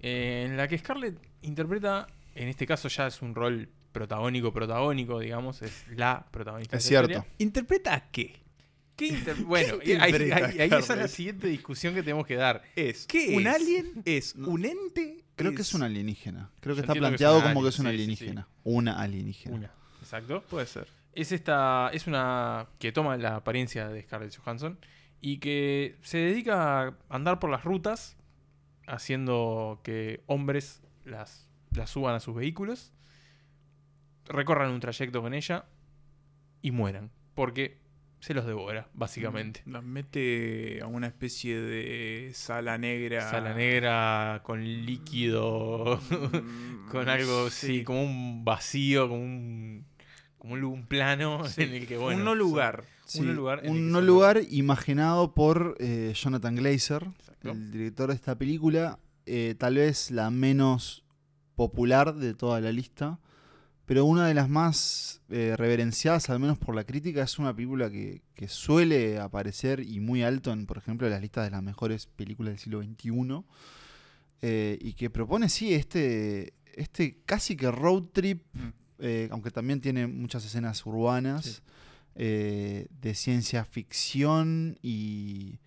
Speaker 1: eh, en la que Scarlett interpreta, en este caso ya es un rol protagónico, protagónico, digamos, es la protagonista.
Speaker 2: Es cierto.
Speaker 3: ¿Interpreta a qué?
Speaker 1: ¿Qué inter- bueno,
Speaker 3: ¿Qué
Speaker 1: ahí, ahí- ahí esa es la siguiente discusión que tenemos que dar.
Speaker 3: ¿Es
Speaker 1: ¿Qué
Speaker 3: un
Speaker 1: es?
Speaker 3: alien? ¿Es un ente?
Speaker 2: Creo que es un alienígena. Creo que
Speaker 1: Yo
Speaker 2: está
Speaker 1: entiendo que es
Speaker 2: planteado como que es un
Speaker 1: sí, sí, sí.
Speaker 2: alienígena. Una alienígena.
Speaker 1: Una, exacto.
Speaker 3: Puede ser.
Speaker 1: Es esta. Es una. que toma la apariencia de Scarlett Johansson. Y que se dedica a andar por las rutas. Haciendo que hombres las, las suban a sus vehículos. Recorran un trayecto con ella. Y mueran. Porque se los devora, básicamente.
Speaker 3: Las mete a una especie de sala negra.
Speaker 1: Sala negra con líquido.
Speaker 3: Mm,
Speaker 1: con algo, sí. como un vacío, como un. como plano
Speaker 3: Sí.
Speaker 1: en el que, bueno.
Speaker 3: un no lugar.
Speaker 2: Sí,
Speaker 1: un no lugar.
Speaker 2: un no lugar imaginado por eh, Jonathan Glazer,
Speaker 1: Exacto.
Speaker 2: el director de esta película. eh, tal vez la menos popular de toda la lista, pero una de las más eh, reverenciadas, al menos por la crítica. Es una película que, que suele aparecer y muy alto en, por ejemplo, las listas de las mejores películas del siglo XXI. eh, y que propone, sí, este, este casi que road trip,
Speaker 3: Mm.
Speaker 2: eh, aunque también tiene muchas escenas urbanas
Speaker 1: Sí.
Speaker 2: eh, de ciencia ficción y,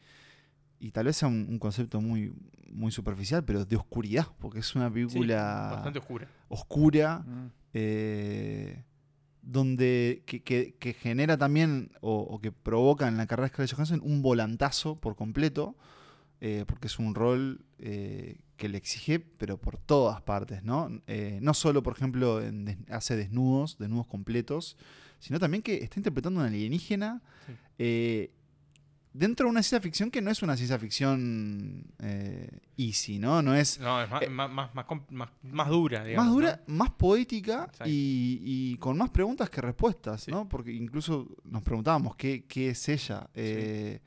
Speaker 2: y tal vez sea un, un concepto muy, muy superficial, pero de oscuridad, porque es una
Speaker 1: Sí,
Speaker 2: película
Speaker 1: bastante oscura.
Speaker 2: oscura,
Speaker 3: Mm.
Speaker 2: Eh, donde que, que- que genera también o, o que provoca en la carrera de Scarlett Johansson un volantazo por completo, eh, porque es un rol eh, que le exige, pero por todas partes, ¿no? No solo, por ejemplo, en des- hace desnudos, desnudos completos, sino también que está interpretando a una alienígena
Speaker 1: Sí.
Speaker 2: Dentro de una ciencia ficción que no es una ciencia ficción eh, easy, ¿no? No es
Speaker 1: No, es más,
Speaker 2: Eh,
Speaker 1: más, más, más, com- más- más dura, digamos.
Speaker 2: más dura,
Speaker 1: ¿no?
Speaker 2: más poética y, y con más preguntas que respuestas,
Speaker 1: Sí.
Speaker 2: ¿no? Porque incluso nos preguntábamos qué, qué es ella. Eh,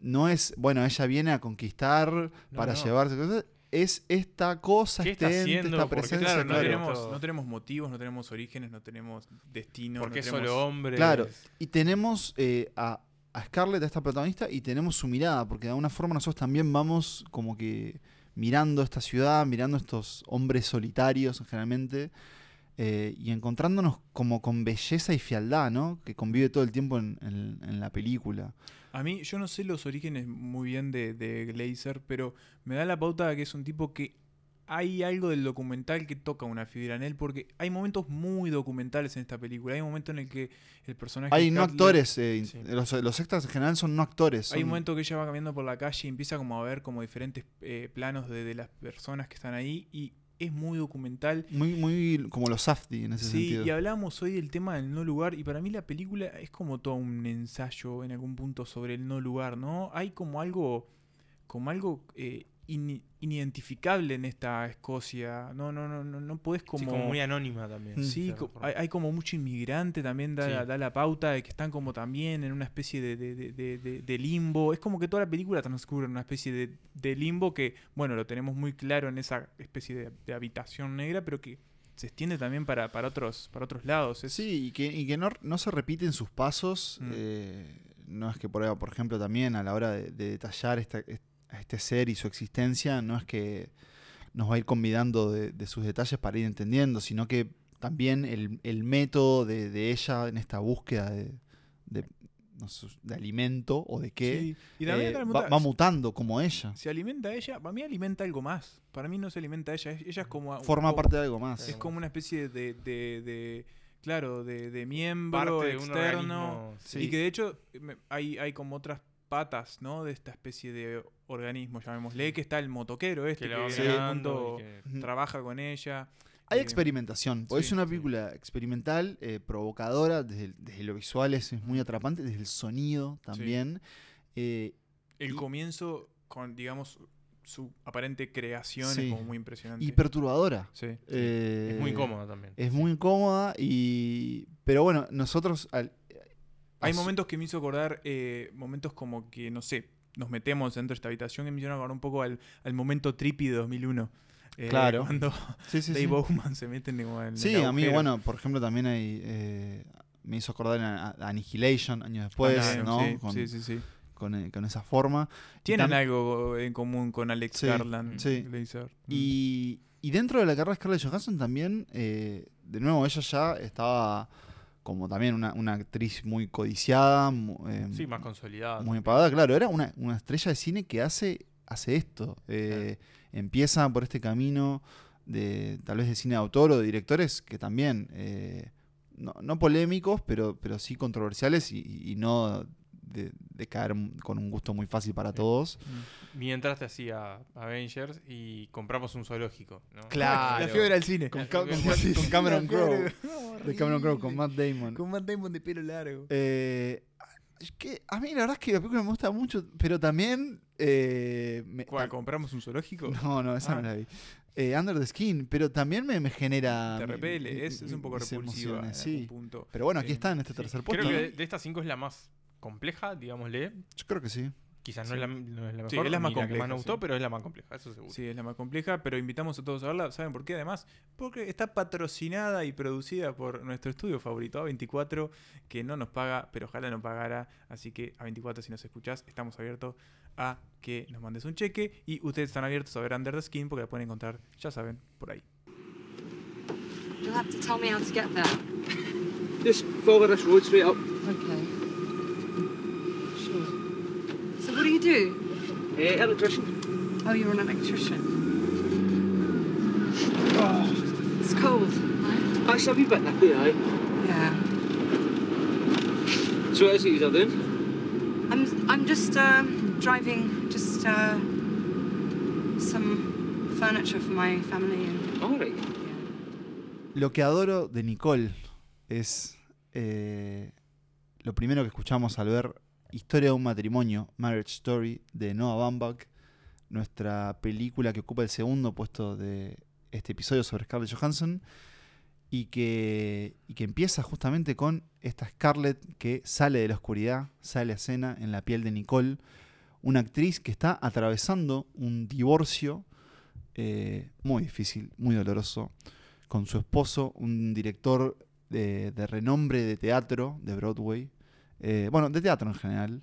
Speaker 2: no es, bueno, ella viene a conquistar para
Speaker 1: no.
Speaker 2: llevarse cosas. Es esta cosa,
Speaker 1: ¿Qué
Speaker 2: este
Speaker 1: está
Speaker 2: ente,
Speaker 1: haciendo?
Speaker 2: esta
Speaker 1: Porque,
Speaker 2: presencia.
Speaker 3: Claro, no,
Speaker 1: claro.
Speaker 3: tenemos, no tenemos motivos, no tenemos orígenes, no tenemos destino.
Speaker 1: Porque
Speaker 3: no
Speaker 1: es
Speaker 3: tenemos-
Speaker 1: solo hombre.
Speaker 2: Claro, y tenemos eh, a, a Scarlett, a esta protagonista, y tenemos su mirada, porque de alguna forma nosotros también vamos como que mirando esta ciudad, mirando estos hombres solitarios generalmente, eh, y encontrándonos como con belleza y fialdad, ¿no? Que convive todo el tiempo en, la película.
Speaker 3: A mí, yo no sé los orígenes muy bien de, de Glazer, pero me da la pauta de que es un tipo que hay algo del documental que toca una fibra en él, porque hay momentos muy documentales en esta película. Hay un momento en el que el personaje.
Speaker 2: Hay no actores, eh,
Speaker 1: Sí.
Speaker 2: los, los extras en general son no actores.
Speaker 3: Hay un momento que ella va caminando por la calle y empieza como a ver como diferentes eh, planos de, de las personas que están ahí y es muy documental.
Speaker 2: Muy, muy como los Safdie en ese
Speaker 3: Sí,
Speaker 2: sentido.
Speaker 3: y hablábamos hoy del tema del no lugar y para mí la película es como todo un ensayo en algún punto sobre el no lugar, ¿no? Hay como algo, como algo eh, in- inidentificable en esta Escocia. No, no, no, no, no podés como...
Speaker 1: Sí, como muy anónima también.
Speaker 3: Sí, co- hay, hay como mucho inmigrante también, da,
Speaker 1: Sí.
Speaker 3: da la pauta de que están como también en una especie de, de- de- de- limbo. Es como que toda la película transcurre en una especie de, de limbo que, bueno, lo tenemos muy claro en esa especie de, de habitación negra, pero que se extiende también para, para, otros, para otros lados. Es-
Speaker 2: Sí, y que, y que no, no se repiten sus pasos.
Speaker 3: Mm.
Speaker 2: eh, no es que, por, por ejemplo, también a la hora de, de detallar esta- est- a este ser y su existencia, no es que nos va a ir convidando de, de sus detalles para ir entendiendo, sino que también el, el método de, de ella en esta búsqueda de, de, no sé, de alimento o de qué,
Speaker 3: Sí, Y también
Speaker 2: eh, va, mutando como ella.
Speaker 3: ¿Se alimenta ella? Para mí alimenta algo más. Para mí no se alimenta ella. es- Ella es como...
Speaker 2: Forma
Speaker 3: como-
Speaker 2: parte de algo más.
Speaker 3: Es como una especie de... de- de- claro, de, de miembro
Speaker 1: Parte de un
Speaker 3: externo.
Speaker 1: organismo.
Speaker 2: Sí.
Speaker 3: Y que de hecho hay, hay como otras patas, ¿no? De esta especie de organismo, llamémosle, que está el motoquero este,
Speaker 1: Que
Speaker 2: Sí.
Speaker 1: que-
Speaker 2: Ujú.
Speaker 3: trabaja con ella.
Speaker 2: Hay
Speaker 3: Eh,
Speaker 2: experimentación,
Speaker 3: sí,
Speaker 2: es una
Speaker 3: sí.
Speaker 2: película experimental, eh, provocadora, desde, el- desde lo visual es, es muy atrapante, desde el sonido también. eh,
Speaker 3: El
Speaker 2: y-
Speaker 3: comienzo con, digamos, su aparente creación
Speaker 2: Sí.
Speaker 3: es como muy impresionante.
Speaker 2: y perturbadora.
Speaker 3: Sí.
Speaker 2: Eh,
Speaker 1: Es muy incómodo también.
Speaker 2: Es muy incómoda y... Pero bueno, nosotros... al-
Speaker 3: Hay momentos que me hizo acordar, eh, momentos como que, no sé, nos metemos dentro de esta habitación que me hicieron acordar un poco al, al momento trippy de 2001. Eh,
Speaker 2: Claro.
Speaker 3: Cuando
Speaker 2: Sí, sí,
Speaker 3: Dave
Speaker 2: sí.
Speaker 3: Bowman se mete en, en
Speaker 2: Sí,
Speaker 3: el
Speaker 2: a mí, bueno, por ejemplo, también hay... eh, me hizo acordar a, Annihilation años después,
Speaker 3: Claro,
Speaker 2: ¿no?
Speaker 3: sí,
Speaker 2: con,
Speaker 3: sí, sí, sí.
Speaker 2: con, eh, con esa forma.
Speaker 3: Tienen algo en común con Alex Garland.
Speaker 2: sí.
Speaker 3: Glazer.
Speaker 2: Y, y dentro de la carrera de Scarlett Johansson también, eh, de nuevo, ella ya estaba como también una, una actriz muy codiciada, mu- eh,
Speaker 1: Sí, más consolidado.
Speaker 2: muy pagada, claro, era una, una estrella de cine que hace, hace esto. Eh, Empieza por este camino de tal vez de cine de autor o de directores que también, eh, no, no polémicos, pero, pero sí controversiales y, y no de, de caer con un gusto muy fácil para todos.
Speaker 1: Mientras te hacía Avengers y compramos un zoológico. ¿no?
Speaker 2: Claro.
Speaker 3: La fiebre al cine.
Speaker 2: Con, Cameron Crowe. De Cameron Crowe, con Matt Damon.
Speaker 3: Con Matt Damon de pelo largo.
Speaker 2: Eh, es que a mí la verdad es que la película me gusta mucho, pero también... eh, me-
Speaker 3: ¿Cuál? ¿Compramos un zoológico?
Speaker 2: No, no, esa
Speaker 3: Ah.
Speaker 2: no la vi. Eh, Under the Skin, pero también me, me genera...
Speaker 3: Te repele,
Speaker 2: mi-
Speaker 3: es, es un poco repulsiva. En
Speaker 2: emociones,
Speaker 3: algún
Speaker 2: sí.
Speaker 3: punto.
Speaker 2: Pero bueno, aquí
Speaker 3: Eh,
Speaker 2: está en este
Speaker 3: sí.
Speaker 2: tercer
Speaker 1: Creo
Speaker 2: puesto.
Speaker 1: que
Speaker 2: ¿no?
Speaker 1: de, de estas cinco es la más compleja, digámosle.
Speaker 2: Yo creo que sí.
Speaker 1: Quizás
Speaker 3: Sí.
Speaker 1: no, es la, no es la mejor,
Speaker 3: Sí, es la más
Speaker 1: ni que
Speaker 3: compleja,
Speaker 1: más nos gustó,
Speaker 3: sí.
Speaker 1: pero es la más compleja, eso seguro.
Speaker 3: Sí, es la más compleja, pero invitamos a todos a verla. ¿Saben por qué? Además, porque está patrocinada y producida por nuestro estudio favorito, A24, que no nos paga, pero ojalá no pagara. Así que A24, si nos escuchás, estamos abiertos a que nos mandes un cheque. Y ustedes están abiertos a ver Under the Skin porque la pueden encontrar, ya saben, por ahí.
Speaker 7: You'll have to tell me how to get there.
Speaker 9: Just follow this road straight up.
Speaker 7: Okay. Sure. So what do you do?
Speaker 9: Uh, electrician.
Speaker 7: Oh, you're an electrician. Oh, it's cold.
Speaker 9: I shall be better. Yeah. aye.
Speaker 7: Yeah.
Speaker 9: So what is it you're doing?
Speaker 7: I'm I'm just um, driving just uh, some furniture for my family and
Speaker 9: All right.
Speaker 2: Lo que adoro de Nicole es eh, lo primero que escuchamos al ver Historia de un matrimonio, Marriage Story, de Noah Baumbach, nuestra película que ocupa el segundo puesto de este episodio sobre Scarlett Johansson, y que, y que empieza justamente con esta Scarlett que sale de la oscuridad, sale a escena en la piel de Nicole, una actriz que está atravesando un divorcio eh, muy difícil, muy doloroso, con su esposo, un director de, de renombre de teatro de Broadway, eh, bueno, de teatro en general,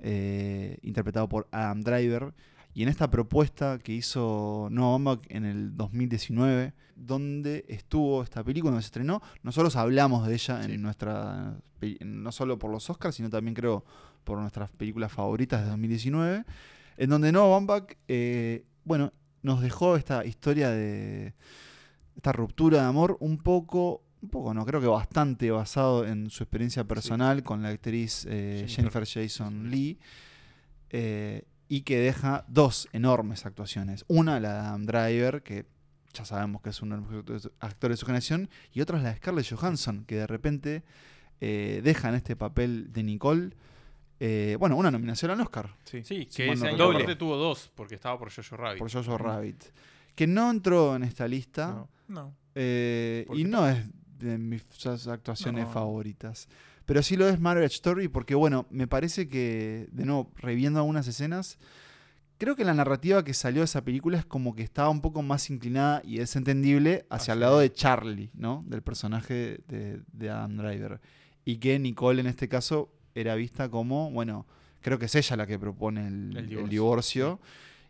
Speaker 2: eh, interpretado por Adam Driver. Y en esta propuesta que hizo Noah Baumbach en el 2019, donde estuvo esta película, donde se estrenó, nosotros hablamos de ella en nuestra, no solo por los Oscars, sino también creo por nuestras películas favoritas de 2019, en donde Noah Baumbach, eh, bueno, nos dejó esta historia de esta ruptura de amor un poco, un poco no, creo que bastante basado en su experiencia personal con la actriz eh,
Speaker 1: Jennifer
Speaker 2: Jennifer Jason Lee, eh, y que deja dos enormes actuaciones. Una, la de Adam Driver, que ya sabemos que es uno de los actores de su generación, y otra es la de Scarlett Johansson, que de repente eh, deja en este papel de Nicole, eh, bueno, una nominación al Oscar.
Speaker 3: Sí.
Speaker 1: Sí, que ese año aparte tuvo dos, porque estaba por Jojo Rabbit.
Speaker 2: por Jojo Rabbit, que no entró en esta lista.
Speaker 1: No.
Speaker 2: Eh,
Speaker 3: ¿Por
Speaker 2: y no es de mis actuaciones
Speaker 3: No.
Speaker 2: favoritas. Pero sí lo es Marriage Story porque, bueno, me parece que, de nuevo, reviendo algunas escenas, creo que la narrativa que salió de esa película es como que estaba un poco más inclinada y es entendible hacia el lado de Charlie, ¿no? Del personaje de, de Adam Driver. Y que Nicole en este caso era vista como, bueno, creo que es ella la que propone el,
Speaker 1: El
Speaker 2: el
Speaker 1: divorcio,
Speaker 2: divorcio.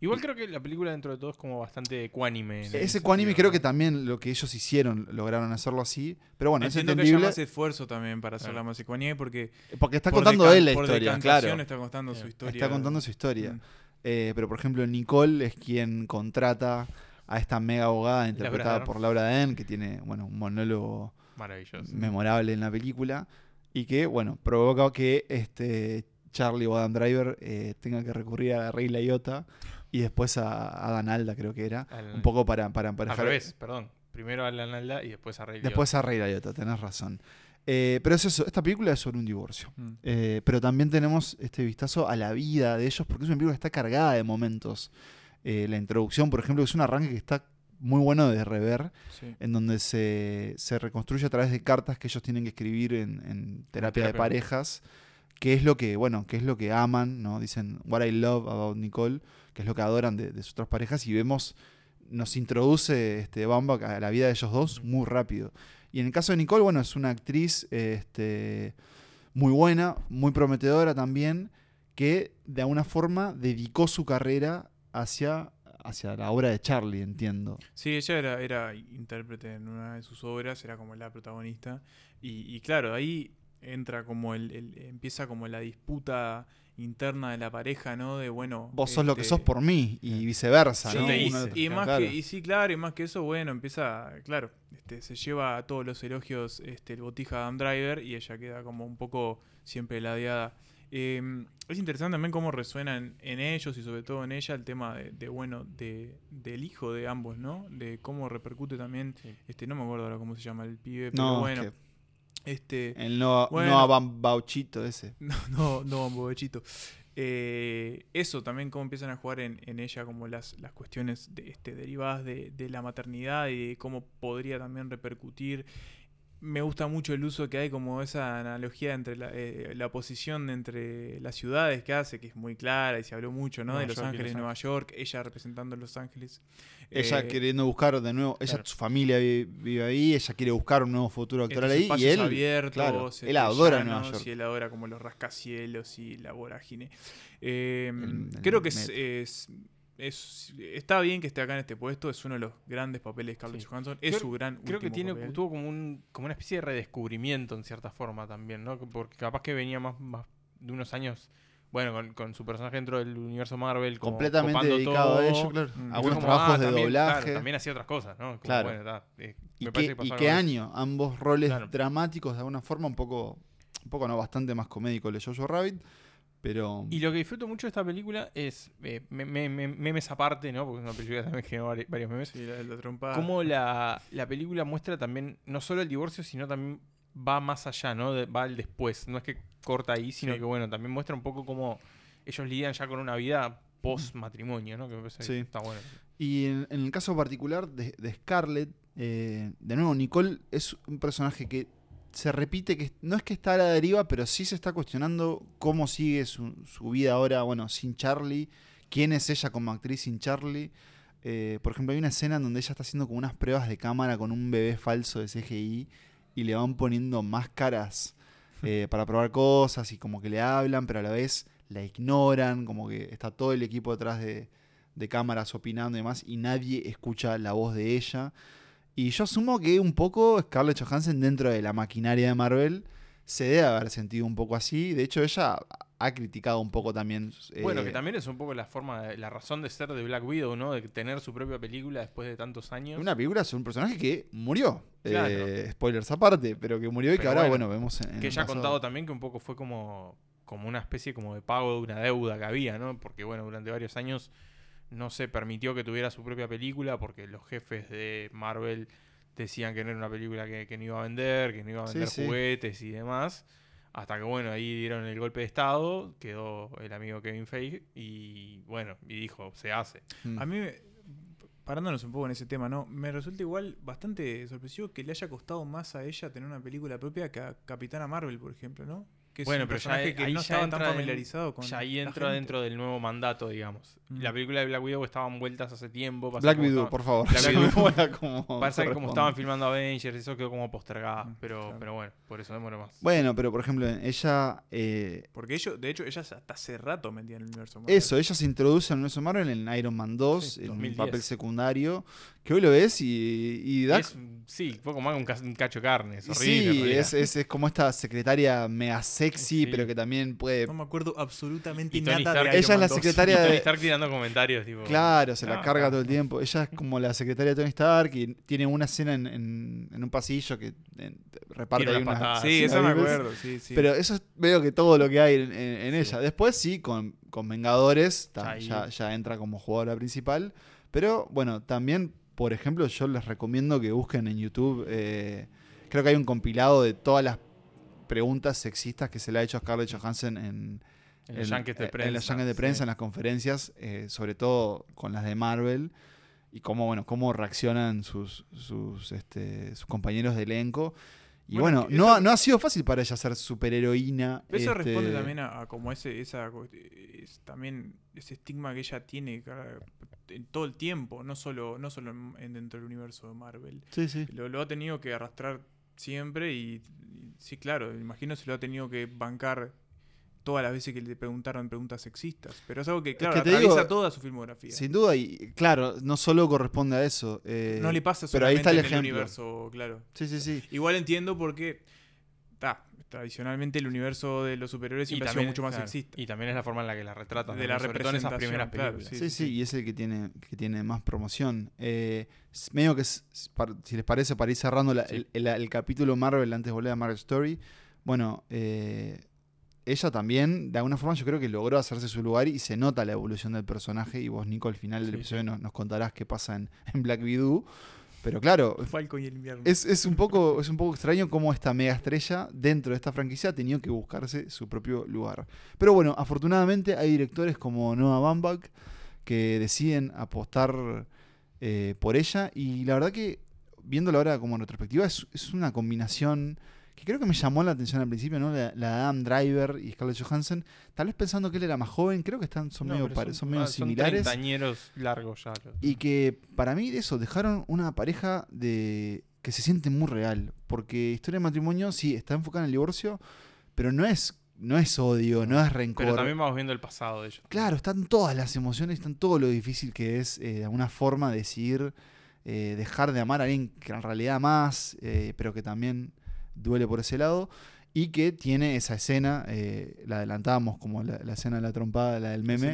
Speaker 1: Igual creo que la película dentro de todo es como bastante ecuánime.
Speaker 2: Ese ecuánime creo
Speaker 1: ¿no?
Speaker 2: que también lo que ellos hicieron lograron hacerlo así. Pero bueno,
Speaker 3: Entiendo
Speaker 2: es
Speaker 3: que haya
Speaker 2: entendible.
Speaker 3: más esfuerzo también para hacerla
Speaker 1: Claro.
Speaker 3: más ecuánime porque
Speaker 2: Porque está
Speaker 3: por
Speaker 2: contando él la
Speaker 3: por
Speaker 2: historia,
Speaker 3: decantación
Speaker 2: claro.
Speaker 3: está contando su historia.
Speaker 2: Está contando su historia.
Speaker 3: Mm.
Speaker 2: Eh, pero por ejemplo, Nicole es quien contrata a esta mega abogada interpretada por Laura Dern, que tiene bueno, un monólogo
Speaker 1: Maravilloso.
Speaker 2: memorable en la película. Y que, bueno, provoca que este Charlie o Adam Driver eh, tenga que recurrir a Rey Liotta y después a, a Dan Alda, creo que era.
Speaker 1: Al-
Speaker 2: Un poco para, para
Speaker 1: Al
Speaker 2: emparejar.
Speaker 1: revés, perdón. Primero a la Nalda y después a Rey
Speaker 2: Después a Rey Liotta, tenés razón. Eh, pero es eso, esta película es sobre un divorcio.
Speaker 3: Mm.
Speaker 2: Eh, pero también tenemos este vistazo a la vida de ellos, porque es una película que está cargada de momentos. Eh, la introducción, por ejemplo, es un arranque que está muy bueno de rever,
Speaker 3: Sí.
Speaker 2: en donde se, se reconstruye a través de cartas que ellos tienen que escribir en, en terapia de parejas, que es lo que, bueno, que es lo que aman, ¿no? Dicen What I love about Nicole, es lo que adoran de, sus otras parejas, y vemos, nos introduce este Baumbach a la vida de ellos dos muy rápido. Y en el caso de Nicole, bueno, es una actriz este, muy buena, muy prometedora también, que de alguna forma dedicó su carrera hacia, hacia la obra de Charlie, entiendo.
Speaker 3: Sí, ella era, era intérprete en una de sus obras, era como la protagonista. Y, claro, ahí entra como el- empieza como la disputa interna de la pareja, ¿no? De bueno.
Speaker 2: Vos sos lo que
Speaker 3: este,
Speaker 2: sos por mí y viceversa,
Speaker 1: Yo
Speaker 2: ¿no?
Speaker 1: te
Speaker 2: Uno-
Speaker 1: hice.
Speaker 3: Y más
Speaker 2: claro.
Speaker 3: que, y sí, claro, y más que eso, bueno, empieza, claro, este, se lleva a todos los elogios este, el botija Adam Driver y ella queda como un poco siempre ladeada. Eh, es interesante también cómo resuena en, en ellos y sobre todo en ella el tema de, de, bueno, de, del hijo de ambos, ¿no? De cómo repercute también,
Speaker 1: Sí.
Speaker 3: este, no me acuerdo ahora cómo se llama el pibe, pero
Speaker 2: No, es
Speaker 3: bueno,
Speaker 2: que
Speaker 3: este,
Speaker 2: el no,
Speaker 3: Bueno.
Speaker 2: no ese.
Speaker 3: no, no, no. Eh, eso también cómo empiezan a jugar en, en ella como las, las cuestiones de, este, derivadas de, de la maternidad y de cómo podría también repercutir. Me gusta mucho el uso que hay como esa analogía entre la, eh, la oposición entre las ciudades que hace, que es muy clara y se habló mucho, ¿no?
Speaker 1: Nueva
Speaker 3: de Los
Speaker 1: York y
Speaker 3: Ángeles,
Speaker 1: Los
Speaker 3: Nueva York, ella representando Los Ángeles.
Speaker 2: Ella
Speaker 3: Eh,
Speaker 2: queriendo buscar de nuevo, ella,
Speaker 1: claro.
Speaker 2: su familia vi- vive ahí, ella quiere buscar un nuevo futuro actoral ahí y
Speaker 3: espacios
Speaker 2: él,
Speaker 3: abiertos,
Speaker 2: claro,
Speaker 3: este,
Speaker 2: él adora
Speaker 3: llanos,
Speaker 2: Nueva York.
Speaker 3: Y él adora como los rascacielos y la vorágine. Eh,
Speaker 2: El- el
Speaker 3: creo que es- es- está bien que esté acá en este puesto, es uno de los grandes papeles de Scarlett
Speaker 1: Sí.
Speaker 3: Johansson, es
Speaker 1: Creo-
Speaker 3: su gran
Speaker 1: Creo que tiene,
Speaker 3: papel.
Speaker 1: tuvo como, un, como una especie de redescubrimiento en cierta forma también, ¿no? Porque capaz que venía más, más de unos años bueno, con, con su personaje dentro del universo Marvel. como
Speaker 2: Completamente dedicado a ello, claro.
Speaker 3: Mm.
Speaker 1: Y
Speaker 2: Algunos
Speaker 1: como,
Speaker 2: trabajos
Speaker 1: ah,
Speaker 2: de
Speaker 1: también,
Speaker 2: doblaje.
Speaker 1: claro, también hacía otras cosas, ¿no? Como,
Speaker 2: Claro.
Speaker 1: bueno, está, eh,
Speaker 2: ¿Y
Speaker 1: me
Speaker 2: qué,
Speaker 1: que
Speaker 2: y qué
Speaker 1: de eso.
Speaker 2: año? Ambos roles
Speaker 1: Claro.
Speaker 2: dramáticos de alguna forma, un poco, un poco no, bastante más comédico el de Jojo Rabbit, pero...
Speaker 1: Y lo que disfruto mucho de esta película es eh, me- me- me- memes aparte, ¿no? Porque es una película que también generó vari- varios memes.
Speaker 3: Sí, la, la trompada.
Speaker 1: Cómo la, la película muestra también no solo el divorcio, sino también va más allá, ¿no? De- va al después. No es que corta ahí, sino
Speaker 3: Sí.
Speaker 1: que, bueno, también muestra un poco cómo ellos lidian ya con una vida post matrimonio, ¿no? Que me parece
Speaker 2: Sí.
Speaker 1: que está bueno.
Speaker 2: Y en, en el caso particular de, de Scarlett, eh, de nuevo, Nicole es un personaje que se repite, que no es que está a la deriva, pero sí se está cuestionando cómo sigue su, su vida ahora, bueno, sin Charlie, quién es ella como actriz sin Charlie. Eh, por ejemplo, hay una escena en donde ella está haciendo como unas pruebas de cámara con un bebé falso de CGI y le van poniendo máscaras eh, para probar cosas y como que le hablan, pero a la vez la ignoran, como que está todo el equipo detrás de, de cámaras opinando y demás y nadie escucha la voz de ella. Y yo asumo que un poco Scarlett Johansson dentro de la maquinaria de Marvel se debe haber sentido un poco así. De hecho, ella ha criticado un poco también.
Speaker 1: Bueno,
Speaker 2: eh,
Speaker 1: que también es un poco la forma, la razón de ser de Black Widow, ¿no? De tener su propia película después de tantos años.
Speaker 2: Una película sobre un personaje que murió.
Speaker 1: Claro.
Speaker 2: Eh, spoilers aparte, pero que murió y que ahora,
Speaker 1: bueno,
Speaker 2: bueno, vemos en,
Speaker 1: que
Speaker 2: el
Speaker 1: ella ha contado también que un poco fue como, como una especie como de pago de una deuda que había, ¿no? Porque bueno, durante varios años no se permitió que tuviera su propia película porque los jefes de Marvel decían que no era una película que, que no iba a vender, que no iba a vender
Speaker 2: sí.
Speaker 1: juguetes y demás. Hasta que bueno, ahí dieron el golpe de estado, quedó el amigo Kevin Feige y bueno, y dijo, se hace.
Speaker 2: Mm.
Speaker 3: A mí, me- parándonos un poco en ese tema, ¿no? Me resulta igual bastante sorpresivo que le haya costado más a ella tener una película propia que a Capitana Marvel, por ejemplo, ¿no? Que es
Speaker 1: Bueno,
Speaker 3: un
Speaker 1: pero ya
Speaker 3: personaje que
Speaker 1: ahí
Speaker 3: no
Speaker 1: ya
Speaker 3: estaba tan familiarizado con
Speaker 1: Ya ahí entra dentro del nuevo mandato, digamos.
Speaker 3: Mm.
Speaker 1: La película de Black Widow estaban vueltas hace tiempo.
Speaker 2: Black Widow, por favor.
Speaker 1: Black Widow.
Speaker 2: Como
Speaker 1: Pasa que como estaban filmando Avengers, eso quedó como postergada.
Speaker 3: Mm,
Speaker 1: Pero,
Speaker 3: claro.
Speaker 1: pero bueno, por eso demora más.
Speaker 2: Bueno, pero por ejemplo, ella. eh,
Speaker 3: Porque ellos, de hecho, ella hasta hace rato metía en el universo Marvel.
Speaker 2: Eso, ella se introduce en el universo Marvel en Iron Man 2,
Speaker 1: Sí,
Speaker 2: en un
Speaker 1: 2010.
Speaker 2: papel secundario, que hoy lo ves y, y da...
Speaker 1: Es- sí, fue como un, ca- un cacho de carne. Es horrible.
Speaker 2: sí, es, es, es como esta secretaria mega sexy,
Speaker 1: Sí.
Speaker 2: pero que también puede...
Speaker 3: No me acuerdo absolutamente
Speaker 1: Y Tony
Speaker 3: nada
Speaker 1: Stark-
Speaker 3: de
Speaker 2: Ella es la
Speaker 3: Man 2.
Speaker 2: secretaria
Speaker 1: Y Tony
Speaker 2: de-
Speaker 1: Stark tirando comentarios, tipo.
Speaker 2: Claro, se la carga todo el tiempo. Ella es como la secretaria de Tony Stark y tiene una escena en, en- en un pasillo que reparte
Speaker 1: Tira
Speaker 2: ahí
Speaker 1: patadas.
Speaker 3: Sí, eso me acuerdo, sí, sí.
Speaker 2: Pero eso es veo que todo lo que hay en, en- en
Speaker 1: Sí.
Speaker 2: ella. Después sí, con, con Vengadores ta, ya, ya entra como jugadora principal. Pero bueno, también, por ejemplo, yo les recomiendo que busquen en YouTube. eh, creo que hay un compilado de todas las preguntas sexistas que se le ha hecho a Scarlett Johansson en,
Speaker 1: En los yankees de
Speaker 2: eh,
Speaker 1: prensa.
Speaker 2: en los yankees de prensa,
Speaker 1: sí.
Speaker 2: en las conferencias, eh, sobre todo con las de Marvel. Y cómo, bueno, cómo reaccionan sus, sus, este, sus compañeros de elenco. Y
Speaker 3: Bueno,
Speaker 2: no,
Speaker 3: eso-
Speaker 2: ha- no ha sido fácil para ella ser superheroína.
Speaker 3: Eso
Speaker 2: este,
Speaker 3: responde también a, a como ese, esa, es también ese estigma que ella tiene en todo el tiempo, no solo, no solo en- en- dentro del universo de Marvel.
Speaker 2: Sí, sí.
Speaker 3: Lo, lo ha tenido que arrastrar siempre y, y sí, claro, imagino se lo ha tenido que bancar todas las veces que le preguntaron preguntas sexistas. Pero es algo que, claro,
Speaker 2: que te
Speaker 3: atraviesa
Speaker 2: digo,
Speaker 3: toda su filmografía.
Speaker 2: Sin duda, y claro, no solo corresponde a eso. eh,
Speaker 3: no le pasa
Speaker 2: pero ahí
Speaker 3: solamente
Speaker 2: está el
Speaker 3: en el universo, claro.
Speaker 2: Sí, sí, sí.
Speaker 3: Igual entiendo porque ta, tradicionalmente el universo de los superhéroes siempre ha sido mucho más
Speaker 1: claro,
Speaker 3: sexista.
Speaker 1: Y también es la forma en la que la retratan.
Speaker 3: De la
Speaker 1: en esas primeras
Speaker 3: representación, claro,
Speaker 1: películas.
Speaker 3: Sí,
Speaker 2: Sí, sí,
Speaker 3: sí.
Speaker 2: y es el que tiene, que tiene más promoción. Eh, es medio que, es- es si les parece, para ir cerrando la-
Speaker 1: Sí.
Speaker 2: el, el- el capítulo Marvel antes de volver a Marvel Story, bueno, eh, ella también, de alguna forma, yo creo que logró hacerse su lugar y se nota la evolución del personaje. Y vos, Nico, al final del
Speaker 1: Sí,
Speaker 2: episodio
Speaker 1: sí.
Speaker 2: Nos, nos contarás qué pasa en, en Black Widow. Pero claro,
Speaker 3: Falcon y el invierno.
Speaker 2: es, es un poco, es un poco extraño cómo esta mega estrella dentro de esta franquicia ha tenido que buscarse su propio lugar. Pero bueno, afortunadamente hay directores como Noah Baumbach que deciden apostar eh, por ella. Y la verdad que, viéndolo ahora como en retrospectiva, es, es una combinación que creo que me llamó la atención al principio, ¿no? La, la Adam Driver y Scarlett Johansson. Tal vez pensando que él era más joven, creo que están, son
Speaker 1: No,
Speaker 2: medio, pare- son medio
Speaker 1: ah, son
Speaker 2: similares.
Speaker 1: largos ya.
Speaker 2: Y que para mí eso dejaron una pareja de que se siente muy real. Porque historia de matrimonio, sí, está enfocada en el divorcio, pero no es, no es odio, no es rencor.
Speaker 1: Pero también vamos viendo el pasado de ellos.
Speaker 2: Claro, están todas las emociones, están todo lo difícil que es eh, de alguna forma decidir eh, dejar de amar a alguien que en realidad más, pero que también duele por ese lado. y que tiene esa escena, eh, la adelantábamos como la, la escena de la trompada, la del meme,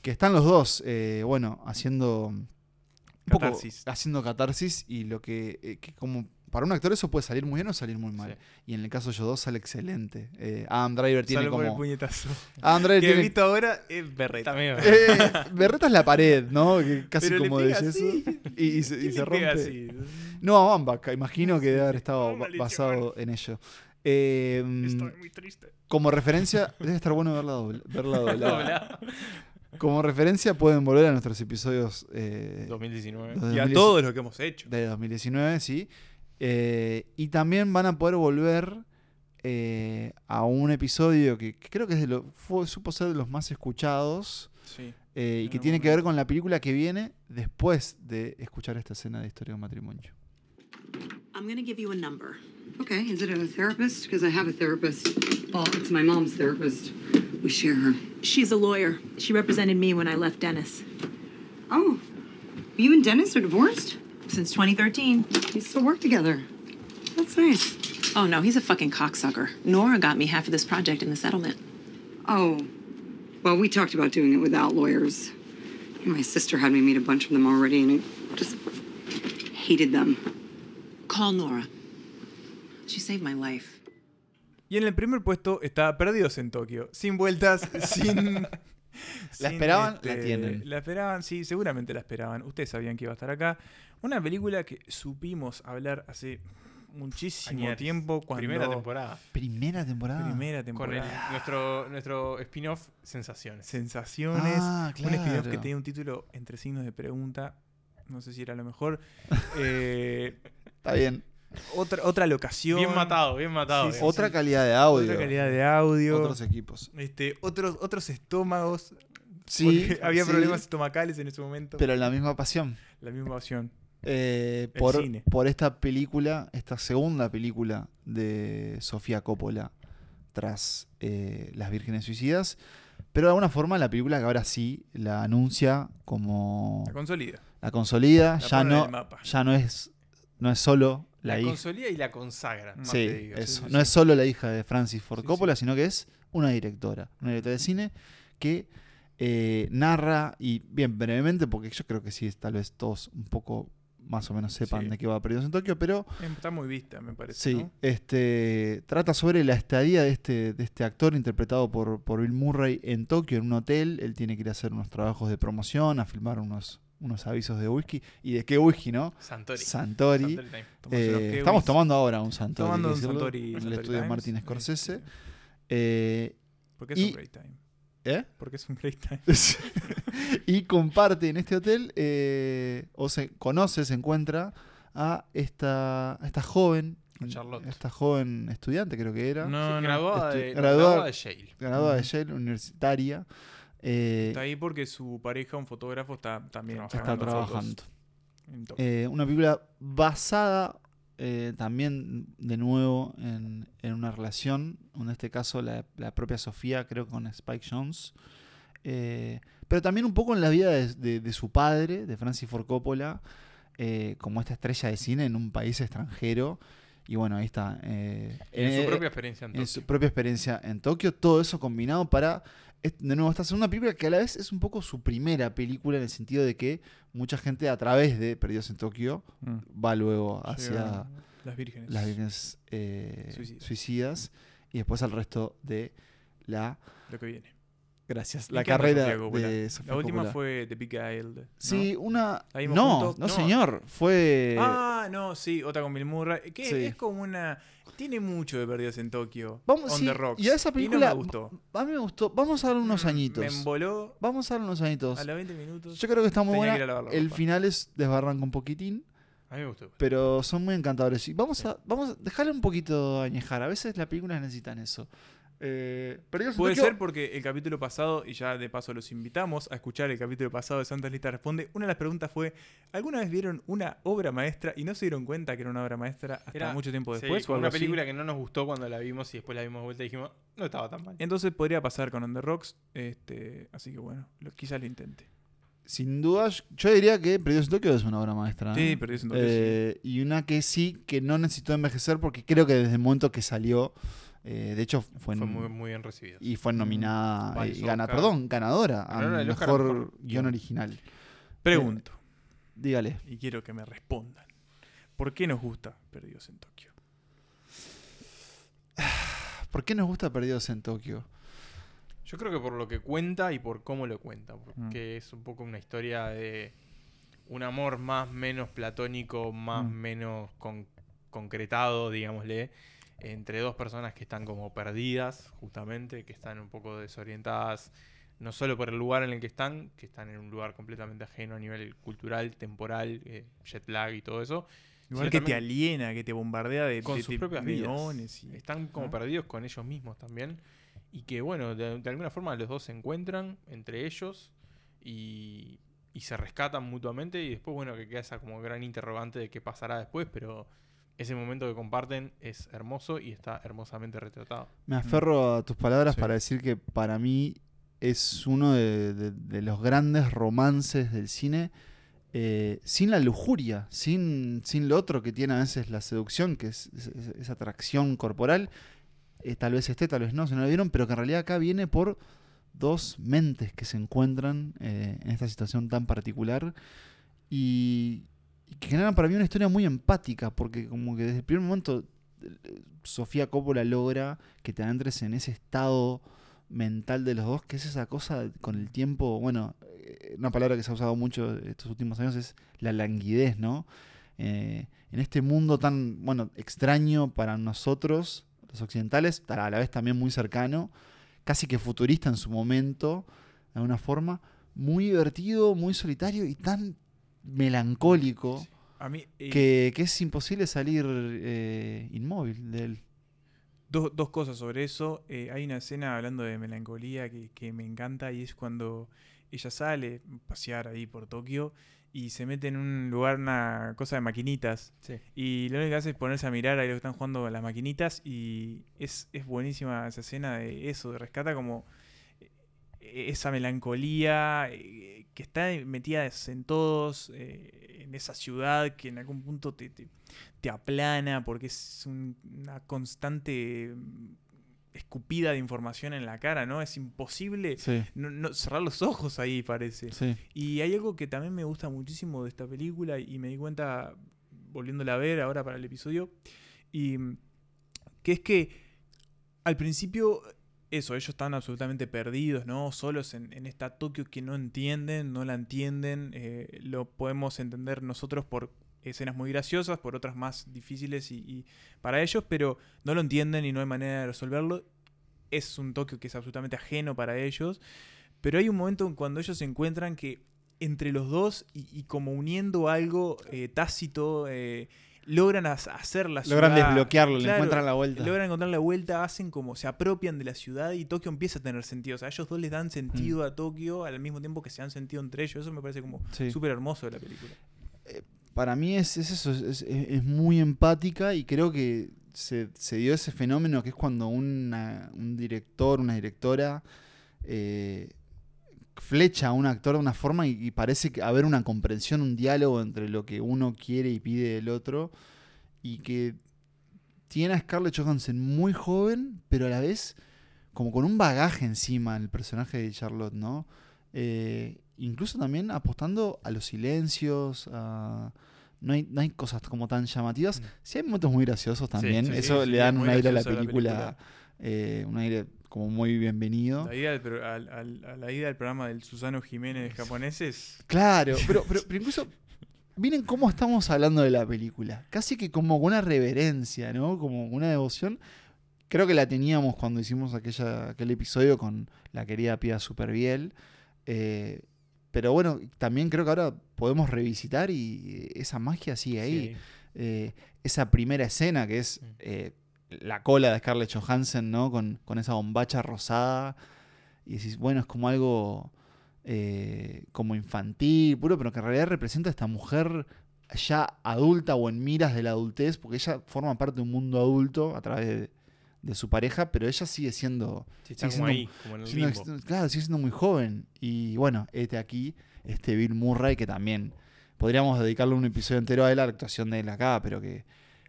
Speaker 2: que están los dos, eh, bueno, haciendo un poco- haciendo catarsis y lo que, eh, que como para un actor eso puede salir muy bien o salir muy mal.
Speaker 1: Sí.
Speaker 2: Y en el caso de ellos dos sale excelente. Eh, Adam Driver tiene
Speaker 3: Salvo por el
Speaker 2: como...
Speaker 3: puñetazo.
Speaker 2: Adam Driver
Speaker 3: que he visto ahora es berreta.
Speaker 2: Eh, Berreta es la pared, ¿no? Que casi
Speaker 3: Pero
Speaker 2: como de yeso. Y, y se, y
Speaker 3: ¿Quién
Speaker 2: se
Speaker 3: le pega
Speaker 2: rompe.
Speaker 3: así?
Speaker 2: No, a Bamba, imagino que debe haber estado basado en ello. Eh,
Speaker 3: Estoy muy triste.
Speaker 2: como referencia, debe estar bueno verla, dobl- verla doblada. Como referencia pueden volver a nuestros episodios eh,
Speaker 1: 2019.
Speaker 2: de
Speaker 3: Y a
Speaker 2: 2010
Speaker 3: todos los que hemos hecho.
Speaker 2: de 2019, sí. Eh, y también van a poder volver eh, a un episodio que, que creo que es de lo, fue, supo ser de los más escuchados
Speaker 3: Sí.
Speaker 2: eh, y que tiene que ver con la película que viene después de escuchar esta escena de historia de un matrimonio.
Speaker 10: I'm gonna give you a number.
Speaker 7: Okay, is it a therapist? Because I have a therapist. Well, it's my mom's therapist. We share her.
Speaker 10: She's a lawyer. She represented me when I left Dennis.
Speaker 7: Oh, you and Dennis are divorced?
Speaker 10: Since 2013.
Speaker 7: You still work together. That's nice.
Speaker 10: Oh no, he's a fucking cocksucker. Nora got me half of this project in the settlement.
Speaker 7: Oh, well, we talked about doing it without lawyers. My sister had me meet a bunch of them already, and I just hated them.
Speaker 10: Call Nora. She saved my life.
Speaker 3: Y en el primer puesto está Perdidos en Tokio. Sin vueltas, sin.
Speaker 2: ¿La
Speaker 3: sin,
Speaker 2: esperaban? La tienen.
Speaker 3: La esperaban, sí, seguramente la esperaban. Ustedes sabían que iba a estar acá. Una película que supimos hablar hace muchísimo
Speaker 1: Añares.
Speaker 3: tiempo. Cuando
Speaker 1: Primera temporada.
Speaker 2: Primera temporada.
Speaker 3: Primera
Speaker 1: Con el-
Speaker 3: temporada.
Speaker 1: nuestro, nuestro spin-off Sensaciones.
Speaker 3: Sensaciones.
Speaker 2: Ah,
Speaker 3: Un spin-off que tenía un título entre signos de pregunta. No sé si era lo mejor. Eh,
Speaker 2: Está bien.
Speaker 3: otra, otra locación.
Speaker 1: Bien matado, bien matado.
Speaker 3: Sí, sí,
Speaker 1: digamos.
Speaker 2: Otra calidad de audio.
Speaker 3: Otra calidad de audio.
Speaker 2: Otros equipos.
Speaker 3: Este, otros, otros estómagos.
Speaker 2: Sí,
Speaker 3: porque había
Speaker 2: sí,
Speaker 3: problemas estomacales en ese momento.
Speaker 2: Pero la misma pasión.
Speaker 3: La misma opción.
Speaker 2: Eh, por,
Speaker 3: cine.
Speaker 2: por esta película, esta segunda película de Sofía Coppola tras eh, Las Vírgenes Suicidas. Pero de alguna forma la película que ahora sí la anuncia como
Speaker 3: La consolida.
Speaker 2: la consolida,
Speaker 3: La
Speaker 2: ya no, ya no es no es solo la,
Speaker 1: La
Speaker 2: hija.
Speaker 1: consolida y la consagra. más
Speaker 2: Sí,
Speaker 1: te digo.
Speaker 2: eso.
Speaker 3: sí,
Speaker 2: no
Speaker 3: sí.
Speaker 2: es solo la hija de Francis Ford
Speaker 3: Sí,
Speaker 2: Coppola, sino que es una directora, una directora de cine que eh, narra, y bien brevemente, porque yo creo que sí, tal vez todos un poco más o menos sepan
Speaker 3: Sí.
Speaker 2: de qué va Perdidos en Tokio, pero
Speaker 3: Está muy vista, me parece.
Speaker 2: sí,
Speaker 3: ¿no?
Speaker 2: este, trata sobre la estadía de este, de este actor interpretado por, por Bill Murray en Tokio, en un hotel. Él tiene que ir a hacer unos trabajos de promoción, a filmar unos, unos avisos de whisky. ¿Y de qué whisky, no?
Speaker 1: Santori.
Speaker 2: Santori. Eh, estamos tomando ahora un Santori.
Speaker 3: Tomando un Santori.
Speaker 2: En el
Speaker 3: Santori
Speaker 2: estudio de
Speaker 3: Times.
Speaker 2: Martin
Speaker 3: Este,
Speaker 2: Scorsese. Eh,
Speaker 3: Porque es
Speaker 2: y-
Speaker 3: un great time.
Speaker 2: ¿Eh?
Speaker 3: Porque es un great time.
Speaker 2: y comparte en este hotel, eh, o se conoce, se encuentra a esta, a esta joven,
Speaker 1: Charlotte.
Speaker 2: esta joven estudiante creo que era,
Speaker 3: No, no.
Speaker 1: graduada, de, no,
Speaker 2: graduada-
Speaker 1: graduada de Yale.
Speaker 2: graduada de Yale, universitaria. eh,
Speaker 3: Está ahí porque su pareja, un fotógrafo, está también
Speaker 1: Está
Speaker 2: trabajando. Eh, una película basada eh, también de nuevo en, en una relación, en este caso la, la propia Sofía, creo con Spike Jones, Eh, pero también un poco en la vida de, de- de su padre, de Francis Ford Coppola, eh, como esta estrella de cine en un país extranjero. Y bueno, ahí está.
Speaker 1: En su propia experiencia en
Speaker 2: en
Speaker 1: Tokio.
Speaker 2: su propia experiencia en Tokio, todo eso combinado para, de nuevo, esta segunda película que a la vez es un poco su primera película en el sentido de que mucha gente a través de Perdidos en Tokio
Speaker 3: Mm.
Speaker 2: va luego hacia
Speaker 3: las vírgenes.
Speaker 2: las vírgenes eh,
Speaker 3: Suicidas.
Speaker 2: suicidas y después al resto de la,
Speaker 3: Lo que viene.
Speaker 2: Gracias, la carrera de Sofía
Speaker 3: La última
Speaker 2: Coppola.
Speaker 3: fue The Big Guile. ¿no?
Speaker 2: Sí, una...
Speaker 3: ¿La vimos
Speaker 2: No, no,
Speaker 3: No.
Speaker 2: señor, fue...
Speaker 3: Ah, no, sí, otra con Bill Murray. Que
Speaker 2: Sí.
Speaker 3: es como una. Tiene mucho de perdidos en Tokio.
Speaker 2: Vamos,
Speaker 3: on
Speaker 2: sí,
Speaker 3: the rocks.
Speaker 2: y a esa
Speaker 3: no
Speaker 2: película
Speaker 3: me gustó.
Speaker 2: a mí me gustó. Vamos a darle unos
Speaker 3: Mm,
Speaker 2: añitos.
Speaker 3: Me emboló
Speaker 2: Vamos a darle unos añitos.
Speaker 3: a los 20 minutos.
Speaker 2: Yo creo que está muy buena. El
Speaker 3: ropa.
Speaker 2: final es desbarranca un poquitín,
Speaker 1: A mí me gustó.
Speaker 2: pero son muy encantadores. Y vamos a, vamos a dejarle un poquito añejar. A veces las películas necesitan eso. Eh, en
Speaker 3: Puede ser porque el capítulo pasado, y ya de paso los invitamos a escuchar el capítulo pasado de Santa Lista Responde, una de las preguntas fue, ¿alguna vez vieron una obra maestra y no se dieron cuenta que era una obra maestra hasta
Speaker 1: Era-
Speaker 3: mucho tiempo
Speaker 1: Sí,
Speaker 3: después? o
Speaker 1: fue
Speaker 3: algo
Speaker 1: una
Speaker 3: así?
Speaker 1: película que no nos gustó cuando la vimos y después la vimos de vuelta y dijimos, no estaba tan mal.
Speaker 3: Entonces podría pasar con On The Rocks, este, así que bueno, lo- quizás lo intente.
Speaker 2: Sin duda, yo diría que Perdidos en Tokio es una obra maestra.
Speaker 3: Sí,
Speaker 2: ¿eh?
Speaker 3: Perdidos en Tokio, sí.
Speaker 2: Eh, Y una que sí, que no necesitó envejecer porque creo que desde el momento que salió Eh, de hecho, fue,
Speaker 1: Fue
Speaker 2: en-
Speaker 1: muy, muy bien recibido.
Speaker 2: y fue nominada, eh, gana,
Speaker 1: Oscar.
Speaker 2: perdón, ganadora a mejor,
Speaker 1: mejor guion
Speaker 2: original.
Speaker 3: Pregunto,
Speaker 2: Dígale.
Speaker 3: y quiero que me respondan. ¿Por qué nos gusta Perdidos en Tokio?
Speaker 2: ¿Por qué nos gusta Perdidos en Tokio?
Speaker 1: Yo creo que por lo que cuenta y por cómo lo cuenta, porque es un poco una historia de un amor más menos platónico, más
Speaker 3: Mm.
Speaker 1: menos con- concretado, digámosle, entre dos personas que están como perdidas, justamente, que están un poco desorientadas, no solo por el lugar en el que están, que están en un lugar completamente ajeno a nivel cultural, temporal, eh, jet lag y todo eso.
Speaker 3: Igual que te aliena, que te bombardea de,
Speaker 1: con
Speaker 3: de-
Speaker 1: sus propias vidas.
Speaker 3: y-
Speaker 1: Están como
Speaker 3: ¿no?
Speaker 1: perdidos con ellos mismos también. Y que, bueno, de, de alguna forma los dos se encuentran entre ellos y, y se rescatan mutuamente. Y después, bueno, que queda esa como gran interrogante de qué pasará después. Pero ese momento que comparten es hermoso y está hermosamente retratado.
Speaker 2: Me aferro a tus palabras
Speaker 3: Sí.
Speaker 2: para decir que para mí es uno de, de- de los grandes romances del cine. eh, sin la lujuria, sin, sin lo otro que tiene a veces la seducción, que es, es- es- esa atracción corporal. eh, tal vez esté, tal vez no, si no lo vieron, pero que en realidad acá viene por dos mentes que se encuentran eh, en esta situación tan particular y, y que generan para mí una historia muy empática, porque como que desde el primer momento eh, Sofía Coppola logra que te adentres en ese estado mental de los dos, que es esa cosa con el tiempo, bueno, eh, una palabra que se ha usado mucho estos últimos años es la languidez, ¿no? Eh, en este mundo tan, bueno, extraño para nosotros, los occidentales, a la vez también muy cercano, casi que futurista en su momento, de alguna forma, muy divertido, muy solitario y tan melancólico
Speaker 3: A mí, eh,
Speaker 2: que, que es imposible salir eh, inmóvil de él.
Speaker 3: Dos, dos cosas sobre eso. Eh, hay una escena hablando de melancolía que, que me encanta y es cuando ella sale a pasear ahí por Tokio y se mete en un lugar, una cosa de maquinitas.
Speaker 1: Sí.
Speaker 3: Y lo único que hace es ponerse a mirar ahí lo que están jugando las maquinitas y es, es buenísima esa escena de eso, de rescata como esa melancolía eh, que está metida en todos, eh, en esa ciudad que en algún punto te, te- te aplana porque es un- una constante mm, escupida de información en la cara, ¿no? Es imposible
Speaker 2: Sí.
Speaker 3: no- no- cerrar los ojos ahí, parece.
Speaker 2: Sí.
Speaker 3: Y hay algo que también me gusta muchísimo de esta película y me di cuenta volviéndola a ver ahora para el episodio, y mm, que es que al principio, eso, ellos están absolutamente perdidos, ¿no? Solos en, en esta Tokio que no entienden, no la entienden, eh, lo podemos entender nosotros por escenas muy graciosas, por otras más difíciles y, para ellos, pero no lo entienden y no hay manera de resolverlo. Es un Tokio que es absolutamente ajeno para ellos, pero hay un momento en cuando ellos se encuentran que entre los dos y, y como uniendo algo eh, tácito, eh, logran hacer la ciudad.
Speaker 2: Logran desbloquearlo, le encuentran la vuelta.
Speaker 3: Logran encontrar la vuelta, hacen como se apropian de la ciudad y Tokio empieza a tener sentido. O sea, ellos dos les dan sentido a Tokio al mismo tiempo que se dan sentido entre ellos. Eso me parece como
Speaker 2: Sí.
Speaker 3: súper hermoso de la película.
Speaker 2: Para mí es, es eso, es, es- es muy empática y creo que se, se dio ese fenómeno que es cuando una- un director, una directora eh, flecha a un actor de una forma y, y parece haber una comprensión, un diálogo entre lo que uno quiere y pide del otro y que tiene a Scarlett Johansson muy joven, pero a la vez como con un bagaje encima en el personaje de Charlotte, ¿no? Eh, incluso también apostando a los silencios, a... No hay, no hay cosas como tan llamativas. Sí hay momentos muy graciosos también.
Speaker 3: sí, sí,
Speaker 2: Eso
Speaker 3: sí,
Speaker 2: le dan un aire a la película. eh, un aire como muy bienvenido.
Speaker 3: La ida al, pro- al- al- a la ida del programa del Susano Jiménez japonés es.
Speaker 2: Claro, pero, pero, pero incluso miren cómo estamos hablando de la película. Casi que como una reverencia, ¿no? Como una devoción. Creo que la teníamos cuando hicimos aquella, aquel episodio con la querida Pia Superbiel. Eh, pero bueno, también creo que ahora podemos revisitar y esa magia sigue ahí.
Speaker 1: Sí.
Speaker 2: Eh, esa primera escena que es eh, la cola de Scarlett Johansson, ¿no? Con, con esa bombacha rosada. Y decís, bueno, es como algo eh, como infantil, puro, pero que en realidad representa a esta mujer ya adulta o en miras de la adultez, porque ella forma parte de un mundo adulto a través de, de su pareja, pero ella sigue siendo...
Speaker 1: Sí, está
Speaker 2: sigue siendo-
Speaker 1: ahí, como en el
Speaker 2: siendo claro, sigue siendo muy joven. Y bueno, este aquí, este Bill Murray, que también podríamos dedicarle un episodio entero a él, a la actuación de él acá, pero que,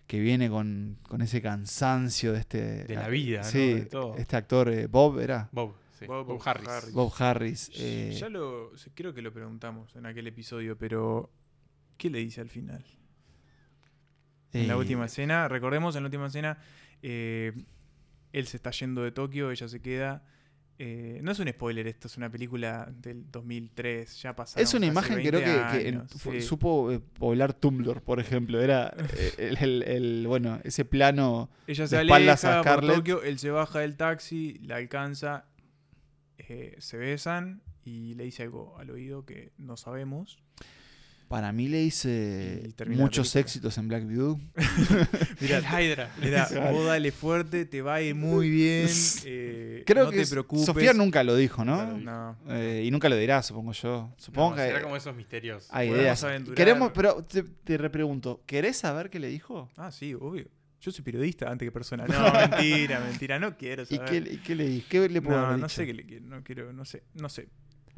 Speaker 2: que viene con, con ese cansancio de este.
Speaker 1: De la vida, ¿no?
Speaker 2: Sí,
Speaker 1: De todo.
Speaker 2: este actor, eh, Bob, ¿era?
Speaker 1: Bob, sí.
Speaker 3: Bob
Speaker 1: Bob Harris.
Speaker 3: Harris.
Speaker 2: Bob Harris. eh,
Speaker 3: Ya lo. Creo que lo preguntamos en aquel episodio, pero. ¿Qué le dice al final? En la
Speaker 2: eh,
Speaker 3: última escena, recordemos, en la última escena, eh, él se está yendo de Tokio, ella se queda. Eh, no es un spoiler esto, es una película del 2003, ya pasaron
Speaker 2: Es una imagen que
Speaker 3: 20
Speaker 2: creo que, que en-
Speaker 3: años,
Speaker 2: fu-
Speaker 3: sí.
Speaker 2: supo eh, poblar Tumblr, por ejemplo. Era eh, el, el- el- bueno, ese plano
Speaker 3: Ella
Speaker 2: de
Speaker 3: se
Speaker 2: espaldas a
Speaker 3: aleja
Speaker 2: Scarlett.
Speaker 3: Tokio, él se baja del taxi, la alcanza, eh, se besan y le dice algo al oído que no sabemos.
Speaker 2: Para mí le hice muchos éxitos en Black Widow.
Speaker 3: Mira,
Speaker 1: El Hydra.
Speaker 3: Mira, vos dale fuerte, te va a ir muy bien. eh,
Speaker 2: Creo
Speaker 3: no
Speaker 2: que
Speaker 3: te
Speaker 2: es-
Speaker 3: preocupes.
Speaker 2: Sofía nunca lo dijo, ¿no?
Speaker 3: No.
Speaker 2: Eh, y nunca lo dirá, supongo yo. Supongo
Speaker 1: No,
Speaker 2: que
Speaker 1: será como esos misterios.
Speaker 2: hay
Speaker 3: Podemos
Speaker 2: ideas.
Speaker 3: aventurar.
Speaker 2: Queremos, pero te, te repregunto, ¿querés saber qué le dijo?
Speaker 3: Ah, sí, obvio. Yo soy periodista antes que persona. No, mentira, mentira. No quiero
Speaker 2: ¿Y
Speaker 3: saber.
Speaker 2: qué, y qué le dije? ¿Qué le puedo
Speaker 3: no,
Speaker 2: haber
Speaker 3: no
Speaker 2: dicho?
Speaker 3: sé qué le quiero. No quiero, no sé, no sé.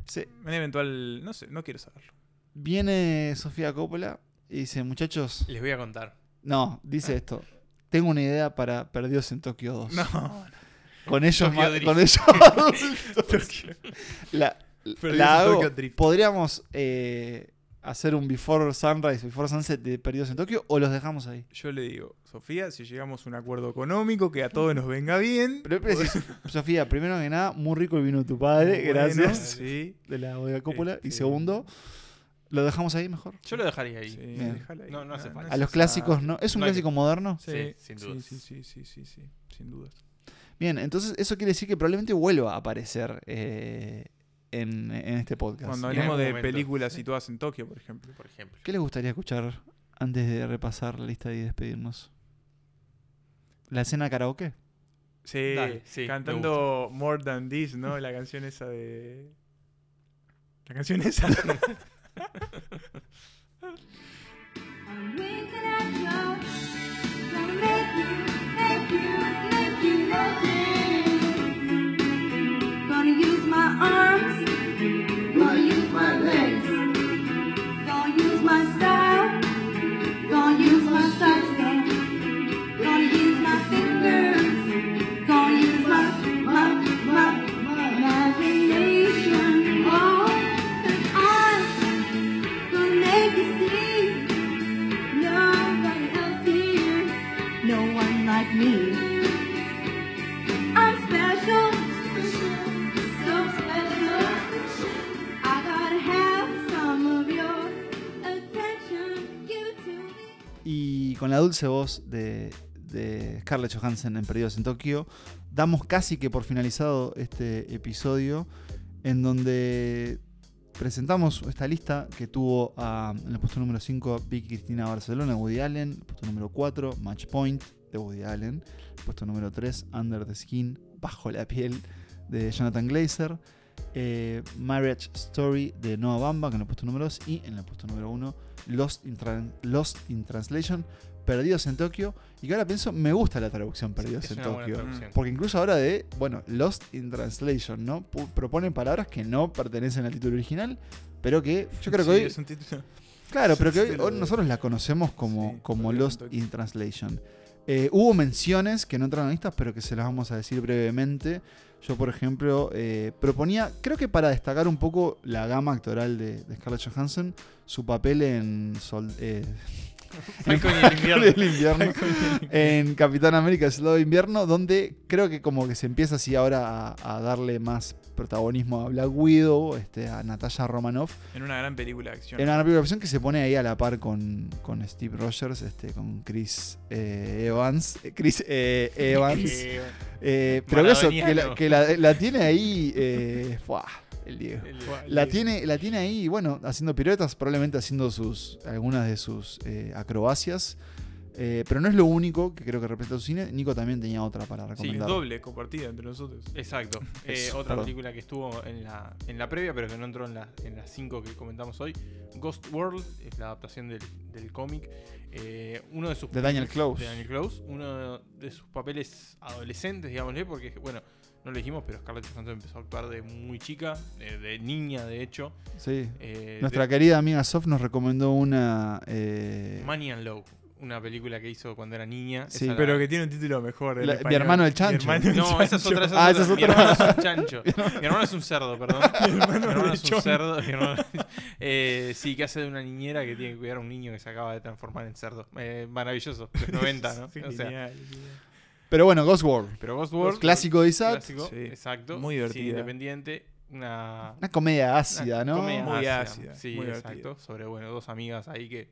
Speaker 2: Sí.
Speaker 3: Un eventual, no sé, no quiero saberlo.
Speaker 2: Viene Sofía Coppola y dice, muchachos,
Speaker 1: Les voy a contar.
Speaker 2: no, dice esto. Tengo una idea para Perdidos en Tokio 2.
Speaker 3: No,
Speaker 2: Con ellos,
Speaker 1: Tokyo Drift.
Speaker 2: con ellos adultos. la, la hago. Podríamos eh, hacer un Before Sunrise, Before Sunset de Perdidos en Tokio o los dejamos ahí.
Speaker 3: yo le digo, Sofía, si llegamos a un acuerdo económico que a todos nos venga bien.
Speaker 2: Pero pero Sofía, primero que nada, muy rico el vino de tu padre,
Speaker 3: bueno,
Speaker 2: gracias.
Speaker 3: Sí.
Speaker 2: De la bodega Coppola. Y
Speaker 3: Este-
Speaker 2: segundo, lo dejamos ahí mejor.
Speaker 1: Yo lo dejaría ahí.
Speaker 3: sí.
Speaker 1: No, no hace falta.
Speaker 2: A los clásicos, ¿no? ¿Es un
Speaker 1: No hay que-
Speaker 2: clásico moderno?
Speaker 3: Sí,
Speaker 1: Sí, sin
Speaker 3: sí,
Speaker 1: dudas.
Speaker 3: Sí, sí, sí, sí, sí, sí, sin dudas.
Speaker 2: Bien, entonces eso quiere decir que probablemente vuelva a aparecer eh, en, en este podcast.
Speaker 3: Cuando hablemos de
Speaker 1: momento.
Speaker 3: películas situadas en Tokio, por ejemplo.
Speaker 1: Por ejemplo.
Speaker 2: ¿Qué les gustaría escuchar antes de repasar la lista y despedirnos? ¿La escena karaoke?
Speaker 3: Sí,
Speaker 1: Dale, sí,
Speaker 3: cantando More Than This, ¿no? La canción esa de. La canción esa.
Speaker 11: I'm winking at you, gonna make you.
Speaker 2: Dulce voz de, Scarlett Johansson en Perdidos en Tokio, damos casi que por finalizado este episodio en donde presentamos esta lista que tuvo a- en el puesto número 5 Vicky Cristina Barcelona Woody Allen, puesto número 4 Match Point de Woody Allen, puesto número 3 Under the Skin, Bajo la piel de Jonathan Glazer, eh, Marriage Story de Noah Bamba, que en el puesto número 2, y en el puesto número 1, Lost Lost in Translation, Perdidos en Tokio, y que ahora pienso, me gusta la traducción Perdidos en Tokio. Porque incluso ahora de, bueno, Lost in Translation, ¿no? Pu- Proponen palabras que no pertenecen al título original, pero que yo creo que
Speaker 3: Sí,
Speaker 2: hoy...
Speaker 3: es un título.
Speaker 2: Claro, pero que hoy, nosotros la conocemos como,
Speaker 3: Sí,
Speaker 2: como Lost in Translation. Eh, hubo menciones que no entraron en listas, pero que se las vamos a decir brevemente. Yo, por ejemplo, eh, proponía, creo que para destacar un poco la gama actoral de, de Scarlett Johansson, su papel en, Sol- eh,
Speaker 1: Falcon y el invierno.
Speaker 2: en Capitán América Soldado de Invierno, donde creo que como que se empieza así ahora a, a darle más protagonismo a Black Widow, este, a Natasha Romanoff.
Speaker 3: En una gran película de acción.
Speaker 2: En una película de acción que se pone ahí a la par con, con Steve Rogers, este, con Chris eh, Evans. eh, Chris eh, Evans.
Speaker 1: Eh,
Speaker 2: pero que eso, que, la,
Speaker 1: Maradoniano.
Speaker 2: que la- la tiene ahí. el Diego.
Speaker 1: el-
Speaker 2: La tiene, la tiene ahí, bueno, haciendo piruetas, probablemente haciendo sus algunas de sus eh, acrobacias. Eh, pero no es lo único que creo que representa su cine. Nico también tenía otra para
Speaker 3: Sí,
Speaker 2: recomendar.
Speaker 3: doble, compartida entre nosotros.
Speaker 1: Exacto. Eh, otra
Speaker 2: perdón.
Speaker 1: película que estuvo en la, en la previa, pero que no entró en, la, en las cinco que comentamos hoy. Ghost World es la adaptación del, del cómic. Eh, uno de sus
Speaker 2: De Daniel
Speaker 1: papeles-
Speaker 2: Close.
Speaker 1: de Daniel Close. Uno de sus papeles adolescentes, digámosle, porque, bueno, no lo dijimos, pero Scarlett Johansson empezó a actuar de muy chica, de, de niña, de hecho.
Speaker 2: Sí.
Speaker 1: Eh,
Speaker 2: Nuestra
Speaker 1: de-
Speaker 2: querida amiga Sof nos recomendó una. eh,
Speaker 1: Money and Low. una película que hizo cuando era niña.
Speaker 2: Sí,
Speaker 1: Esa
Speaker 3: Pero
Speaker 1: la-
Speaker 3: que tiene un título mejor.
Speaker 2: La- mi hermano el chancho.
Speaker 3: Mi hermano el
Speaker 1: No, esa es
Speaker 3: chancho.
Speaker 1: otra, esa es
Speaker 2: Ah,
Speaker 1: otra.
Speaker 2: esa es
Speaker 1: Mi hermano es un chancho. Mi hermano es un cerdo, perdón. Mi hermano, es un cerdo. mi hermano- Eh, sí, que hace de una niñera que tiene que cuidar a un niño que se acaba de transformar en cerdo. Eh, maravilloso. Los 90, ¿no?
Speaker 3: Sí,
Speaker 1: O sea,
Speaker 3: genial, genial.
Speaker 2: Pero bueno, Ghost World.
Speaker 1: pero Ghost World.
Speaker 2: Clásico de Isaac.
Speaker 1: Clásico,
Speaker 3: Sí.
Speaker 1: exacto.
Speaker 3: Muy
Speaker 1: cine
Speaker 3: divertida.
Speaker 1: independiente. Una.
Speaker 2: Una comedia
Speaker 1: una
Speaker 2: ácida, ¿no?
Speaker 1: comedia
Speaker 3: Muy
Speaker 1: ácida.
Speaker 3: ácida,
Speaker 1: Sí,
Speaker 3: muy
Speaker 1: exacto. Sobre, bueno, dos amigas ahí que,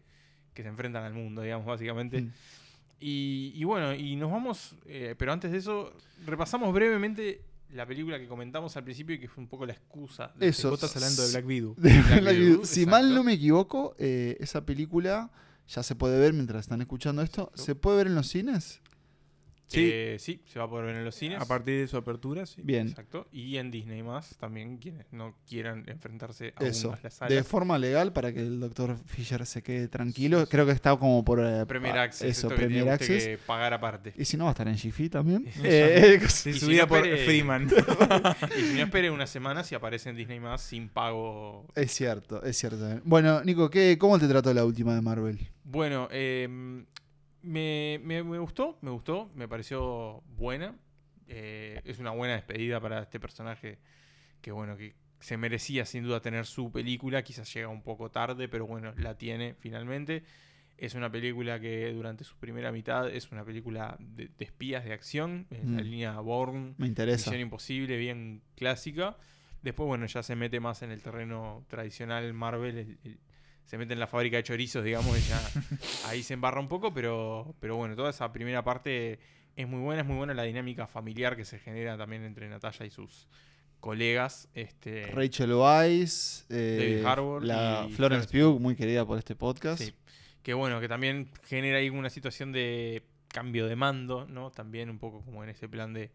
Speaker 1: que se enfrentan al mundo, digamos, básicamente.
Speaker 2: Mm.
Speaker 1: Y, y bueno, y nos vamos, eh, pero antes de eso, repasamos brevemente la película que comentamos al principio y que fue un poco la excusa. de
Speaker 2: Eso.
Speaker 3: Vos estás hablando de Black Widow.
Speaker 2: De
Speaker 1: Black
Speaker 2: Black
Speaker 1: Widow,
Speaker 2: Widow. Si mal no me equivoco, eh, esa película ya se puede ver mientras están escuchando esto.
Speaker 1: Exacto.
Speaker 2: ¿Se puede ver en los cines?
Speaker 3: Sí.
Speaker 1: Eh, sí, se va a poder ver en los cines.
Speaker 3: A partir de su apertura, sí.
Speaker 2: Bien.
Speaker 1: Exacto. Y en Disney más, también quienes no quieran enfrentarse a
Speaker 2: Eso.
Speaker 1: las
Speaker 2: De
Speaker 1: salas.
Speaker 2: forma legal para que el doctor Fisher se quede tranquilo. Creo que está como por. eh,
Speaker 1: Premier Access,
Speaker 2: Eso,
Speaker 1: esto
Speaker 2: Premier Access.
Speaker 1: que pagar aparte.
Speaker 2: Y si no, va a estar en Jiffy también. Eh,
Speaker 1: Y si
Speaker 3: subida
Speaker 1: no,
Speaker 3: por Freeman.
Speaker 1: y si no espere una semana si aparece en Disney más sin pago.
Speaker 2: es cierto, es cierto. Bueno, Nico, ¿qué, ¿cómo te trató la última de Marvel?
Speaker 1: Bueno, eh, me, me- me gustó, me gustó, me pareció buena. Eh, es una buena despedida para este personaje que, bueno, que se merecía sin duda tener su película. Quizás llega un poco tarde, pero bueno, la tiene finalmente. Es una película que durante su primera mitad es una película de, de espías de acción, en la
Speaker 2: Mm.
Speaker 1: línea Bourne,
Speaker 2: Me interesa.
Speaker 1: Misión Imposible, bien clásica. Después, bueno, ya se mete más en el terreno tradicional Marvel. el- el- se mete en la fábrica de chorizos, digamos, y ya ahí se embarra un poco, pero, pero bueno, toda esa primera parte es muy buena, es muy buena la dinámica familiar que se genera también entre Natalia y sus colegas. Este,
Speaker 2: Rachel Weisz, eh,
Speaker 1: David Harbour
Speaker 2: la
Speaker 1: y
Speaker 2: Florence Pugh, muy querida por este podcast.
Speaker 1: Sí. Que bueno, que también genera ahí una situación de cambio de mando, ¿no? También un poco como en ese plan de,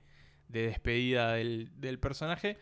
Speaker 1: de despedida del, del personaje.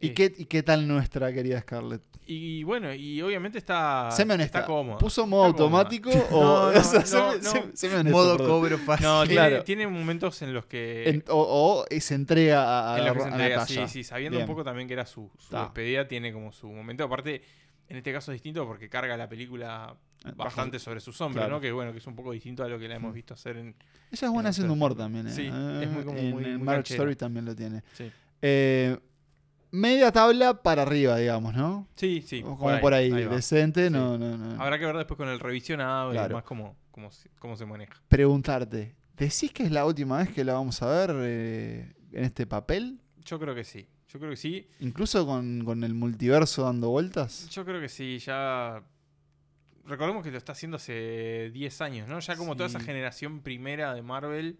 Speaker 2: ¿Y,
Speaker 1: Eh,
Speaker 2: qué, ¿Y qué tal nuestra querida Scarlett?
Speaker 1: y bueno, y obviamente está,
Speaker 2: Séme honesta,
Speaker 1: está cómoda.
Speaker 2: ¿Puso modo
Speaker 1: está
Speaker 2: automático o.?
Speaker 1: No, no,
Speaker 2: o sea,
Speaker 1: no,
Speaker 2: honesto,
Speaker 3: Modo
Speaker 2: perdón.
Speaker 3: cobro fácil.
Speaker 1: No, tiene,
Speaker 2: Claro.
Speaker 1: tiene momentos en los que...
Speaker 2: En- o, o se entrega a, a,
Speaker 1: en los que
Speaker 2: a
Speaker 1: se entrega,
Speaker 2: Natalia.
Speaker 1: sí, sí, sabiendo
Speaker 2: Bien.
Speaker 1: un poco también que era su, despedida, tiene como su momento. Aparte, en este caso es distinto porque carga la película bastante sobre sus hombros,
Speaker 2: claro.
Speaker 1: ¿no? Que bueno, que es un poco distinto a lo que la hemos
Speaker 2: Mm.
Speaker 1: visto hacer en...
Speaker 2: Ella es buena
Speaker 1: en
Speaker 2: haciendo humor también. ¿eh?
Speaker 1: Sí,
Speaker 2: Eh,
Speaker 1: es muy como
Speaker 2: en,
Speaker 1: muy-
Speaker 2: en
Speaker 1: muy
Speaker 2: Marriage. Story también lo tiene.
Speaker 1: Sí,
Speaker 2: Eh, media tabla para arriba, digamos, ¿no?
Speaker 1: sí. sí,
Speaker 2: O como por ahí, decente,
Speaker 1: Sí.
Speaker 2: no, no, no.
Speaker 1: Habrá que ver después con el revisionado
Speaker 2: Claro.
Speaker 1: y demás cómo, cómo, se, cómo se maneja.
Speaker 2: Preguntarte, ¿decís que es la última vez que la vamos a ver eh, en este papel?
Speaker 1: Yo creo que sí. Yo creo que sí.
Speaker 2: Incluso con, con el multiverso dando vueltas.
Speaker 1: Yo creo que sí, ya. Recordemos que lo está haciendo hace 10 años, ¿no? Ya como toda esa generación primera de Marvel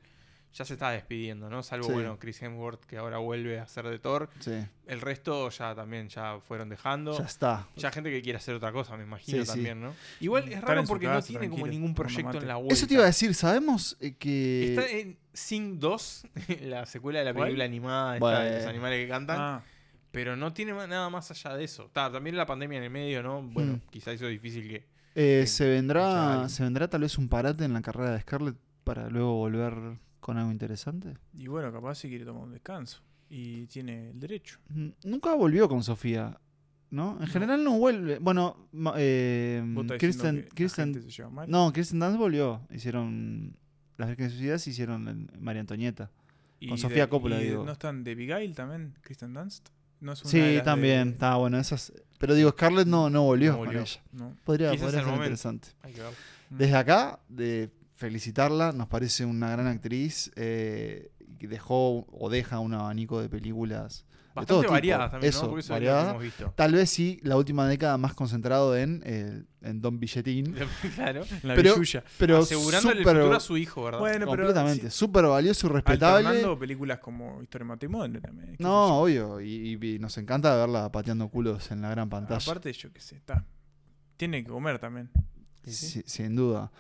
Speaker 1: ya se está despidiendo, ¿no? Salvo,
Speaker 2: Sí.
Speaker 1: bueno, Chris Hemsworth que ahora vuelve a ser de Thor.
Speaker 2: Sí,
Speaker 1: El resto ya también ya fueron dejando.
Speaker 2: ya está.
Speaker 1: Ya gente que quiere hacer otra cosa, me imagino
Speaker 2: Sí, sí.
Speaker 1: también, ¿no? Igual es raro porque no tiene como ningún proyecto en la vuelta.
Speaker 2: Eso te iba a decir, ¿sabemos eh, que...
Speaker 1: Está en Sing 2, la secuela de la
Speaker 3: ¿Cuál?
Speaker 1: película animada,
Speaker 2: Bueno.
Speaker 1: de los animales que cantan.
Speaker 3: Ah,
Speaker 1: Pero no tiene nada más allá de eso. Ta, también la pandemia en el medio, ¿no? Bueno,
Speaker 2: Mm.
Speaker 1: quizá hizo difícil que.
Speaker 2: Eh,
Speaker 1: que
Speaker 2: se vendrá se vendrá tal vez un parate en la carrera de Scarlett para luego volver con algo interesante.
Speaker 3: y bueno, capaz si quiere tomar un descanso. Y tiene el derecho.
Speaker 2: Mm, Nunca volvió con Sofía, ¿no? En general no vuelve. Bueno, eh, Kristen, Kristen- no, Kristen Dunst volvió. Hicieron las Vírgenes Suicidas hicieron María Antonieta.
Speaker 3: Y
Speaker 2: con Sofía
Speaker 3: de-
Speaker 2: Coppola,
Speaker 3: y
Speaker 2: digo. ¿No
Speaker 3: están de Abigail también? ¿Kristen Dunst? No es una
Speaker 2: Sí, también.
Speaker 3: de-
Speaker 2: Está bueno, esas. Pero digo, Scarlett no, no volvió,
Speaker 1: No
Speaker 2: con ella. Podría, podría ser
Speaker 1: momento.
Speaker 2: interesante.
Speaker 1: Hay que ver.
Speaker 2: Desde acá, de felicitarla, nos parece una gran actriz. eh, que dejó o deja un abanico de películas. de todo
Speaker 1: Bastante
Speaker 2: tipo.
Speaker 1: variadas también,
Speaker 2: Eso,
Speaker 1: ¿no? Porque eso es lo que
Speaker 2: variada.
Speaker 1: hemos visto.
Speaker 2: Tal vez sí, la última década más concentrado en, eh, en Don Billetín.
Speaker 1: claro.
Speaker 3: La
Speaker 2: Pero-. Pero
Speaker 1: Asegurando el
Speaker 2: súper-
Speaker 1: futuro a su hijo, ¿verdad?
Speaker 3: Bueno,
Speaker 2: completamente.
Speaker 3: sí,
Speaker 2: Súper valioso y respetable.
Speaker 3: películas como Historia de Matrimonio también.
Speaker 2: No, obvio. Y, y- y nos encanta verla pateando culos en la gran pantalla.
Speaker 3: Aparte, yo qué sé, está. Tiene que comer también.
Speaker 2: Sí, sin duda.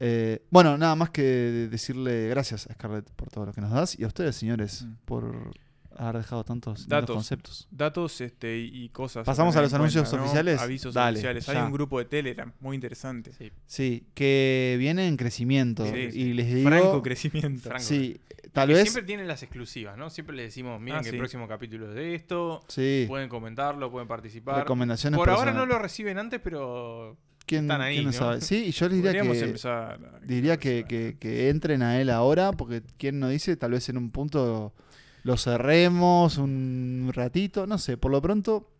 Speaker 2: Eh, bueno, nada más que decirle gracias a Scarlett por todo lo que nos das y a ustedes, señores,
Speaker 3: Mm.
Speaker 2: por haber dejado tantos
Speaker 3: Datos.
Speaker 2: conceptos.
Speaker 3: Datos este, y cosas.
Speaker 2: ¿Pasamos a los anuncios
Speaker 3: cuenta, ¿no?
Speaker 2: oficiales?
Speaker 3: Avisos
Speaker 2: Dale,
Speaker 3: oficiales. Hay un grupo de Telegram muy interesante.
Speaker 1: Sí.
Speaker 2: Sí, que viene en crecimiento.
Speaker 3: Sí,
Speaker 2: y
Speaker 3: sí.
Speaker 2: les digo.
Speaker 3: Franco crecimiento.
Speaker 1: Franco.
Speaker 2: Sí, tal vez.
Speaker 1: Siempre tienen las exclusivas, ¿no? Siempre les decimos, miren
Speaker 3: Ah,
Speaker 1: que
Speaker 3: sí.
Speaker 1: el próximo capítulo es de esto.
Speaker 2: Sí,
Speaker 1: Pueden comentarlo, pueden participar.
Speaker 2: recomendaciones
Speaker 1: Por ahora no lo reciben antes, pero
Speaker 2: ¿quién,
Speaker 1: Están ahí,
Speaker 2: quién no
Speaker 1: ¿no?
Speaker 2: sabe? Sí, y yo les diría
Speaker 3: Podríamos
Speaker 2: que,
Speaker 3: empezar a-
Speaker 2: diría que, que- que entren a él ahora, porque quién no dice, tal vez en un punto lo cerremos un ratito, no sé, por lo pronto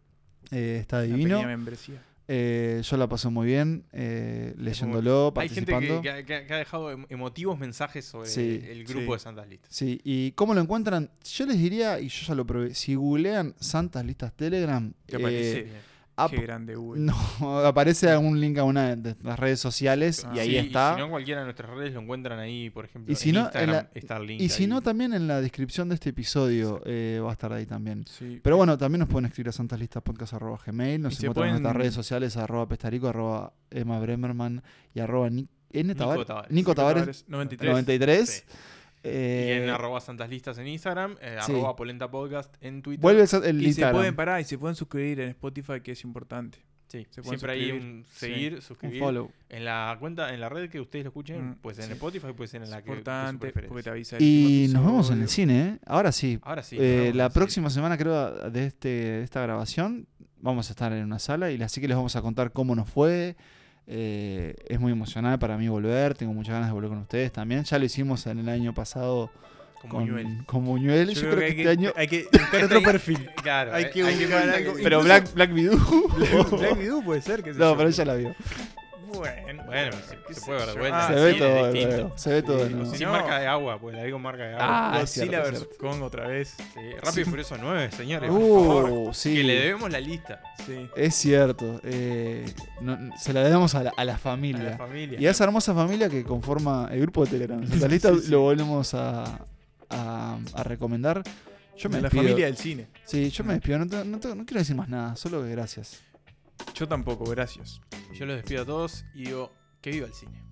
Speaker 2: eh, está divino.
Speaker 3: membresía.
Speaker 2: Eh, yo la pasé muy bien eh, leyéndolo,
Speaker 1: Hay gente
Speaker 2: participando.
Speaker 1: que, que ha- que ha- que ha dejado em- emotivos mensajes sobre
Speaker 2: Sí.
Speaker 1: el grupo
Speaker 3: Sí.
Speaker 1: de Santas Listas.
Speaker 2: Sí, y cómo lo encuentran, yo les diría, y yo ya lo probé, si googlean Santas Listas Telegram,
Speaker 3: ¿Te
Speaker 2: eh,
Speaker 3: Qué grande Google.
Speaker 2: no, aparece algún link a una de las redes sociales y
Speaker 3: Ah.
Speaker 2: ahí
Speaker 1: Sí,
Speaker 2: está.
Speaker 1: Y si no, cualquiera de nuestras redes lo encuentran ahí, por ejemplo.
Speaker 2: Y si
Speaker 1: en
Speaker 2: no, en
Speaker 1: Instagram
Speaker 2: la-
Speaker 1: está el link.
Speaker 2: Y si
Speaker 1: ahí.
Speaker 2: no, también en la descripción de este episodio eh, va a estar ahí también.
Speaker 3: Sí.
Speaker 2: Pero bueno, también nos pueden escribir a santaslistaspodcast.gmail, nos
Speaker 3: Y
Speaker 2: encuentran en nuestras redes sociales, arroba pestarico, arroba Emma Bremerman y arroba.
Speaker 1: Nico Tavares.
Speaker 2: Nico Tavares
Speaker 3: Tavares, 93.
Speaker 2: 93.
Speaker 1: Sí.
Speaker 2: Eh,
Speaker 1: y en arroba Santas Listas en Instagram, eh,
Speaker 2: sí.
Speaker 1: arroba Polenta Podcast en Twitter.
Speaker 2: Vuelve el, sa- el
Speaker 3: Y se pueden parar y se pueden suscribir en Spotify, que es importante.
Speaker 1: Sí,
Speaker 3: se pueden
Speaker 1: siempre hay un
Speaker 3: Sí.
Speaker 1: seguir,
Speaker 2: un
Speaker 1: suscribir.
Speaker 2: follow.
Speaker 1: En la cuenta, en la red que ustedes lo escuchen,
Speaker 3: Mm,
Speaker 1: pues en
Speaker 3: sí.
Speaker 1: Spotify, puede ser en
Speaker 3: Es
Speaker 1: la que su
Speaker 3: importante porque
Speaker 1: preferencia.
Speaker 3: te avisa el
Speaker 2: Y nos vemos en el cine, ¿eh? Ahora sí.
Speaker 1: Ahora sí.
Speaker 2: Eh, la próxima semana, creo, de, este, de esta grabación, vamos a estar en una sala y así que les vamos a contar cómo nos fue. Eh, es muy emocional para mí volver, tengo muchas ganas de volver con ustedes también. Ya lo hicimos en el año pasado
Speaker 1: Con
Speaker 2: con,
Speaker 1: Buñuel.
Speaker 2: con Buñuel. Yo, creo que, este año...
Speaker 3: hay que buscar otro perfil.
Speaker 1: Claro,
Speaker 3: Hay
Speaker 1: hay,
Speaker 3: que
Speaker 1: hay que
Speaker 3: buscar
Speaker 1: buscar
Speaker 3: algo-
Speaker 1: que-
Speaker 2: Pero Black, Black Widow.
Speaker 3: Black Widow puede ser que
Speaker 2: no, pero ella la vio.
Speaker 3: Bueno,
Speaker 1: Bueno, se, se puede ver de vuelta.
Speaker 3: Ah,
Speaker 2: se
Speaker 1: sí,
Speaker 2: ve todo
Speaker 1: distinto.
Speaker 2: Se ve todo
Speaker 3: Sí, si
Speaker 1: Sin
Speaker 3: no-
Speaker 1: marca de agua, pues la digo marca de agua.
Speaker 2: Ah,
Speaker 3: Godzilla vs. Kong otra vez.
Speaker 1: Sí, Rápido y Furioso 9, señores. por favor.
Speaker 2: Uh, sí.
Speaker 1: Que le debemos la lista
Speaker 3: Sí.
Speaker 2: Es cierto. eh, no- se la debemos a la, a la
Speaker 1: a
Speaker 2: familia.
Speaker 1: la familia.
Speaker 2: Y a esa hermosa familia que conforma el grupo de Telegram. Santa Lista
Speaker 3: Sí, sí.
Speaker 2: lo volvemos a, a- a recomendar. Yo me
Speaker 3: De la
Speaker 2: despido.
Speaker 3: familia del cine.
Speaker 2: Sí, yo me despido. No, no no quiero decir más nada, solo que gracias.
Speaker 3: Yo tampoco, gracias.
Speaker 1: Yo los despido a todos y digo que viva el cine.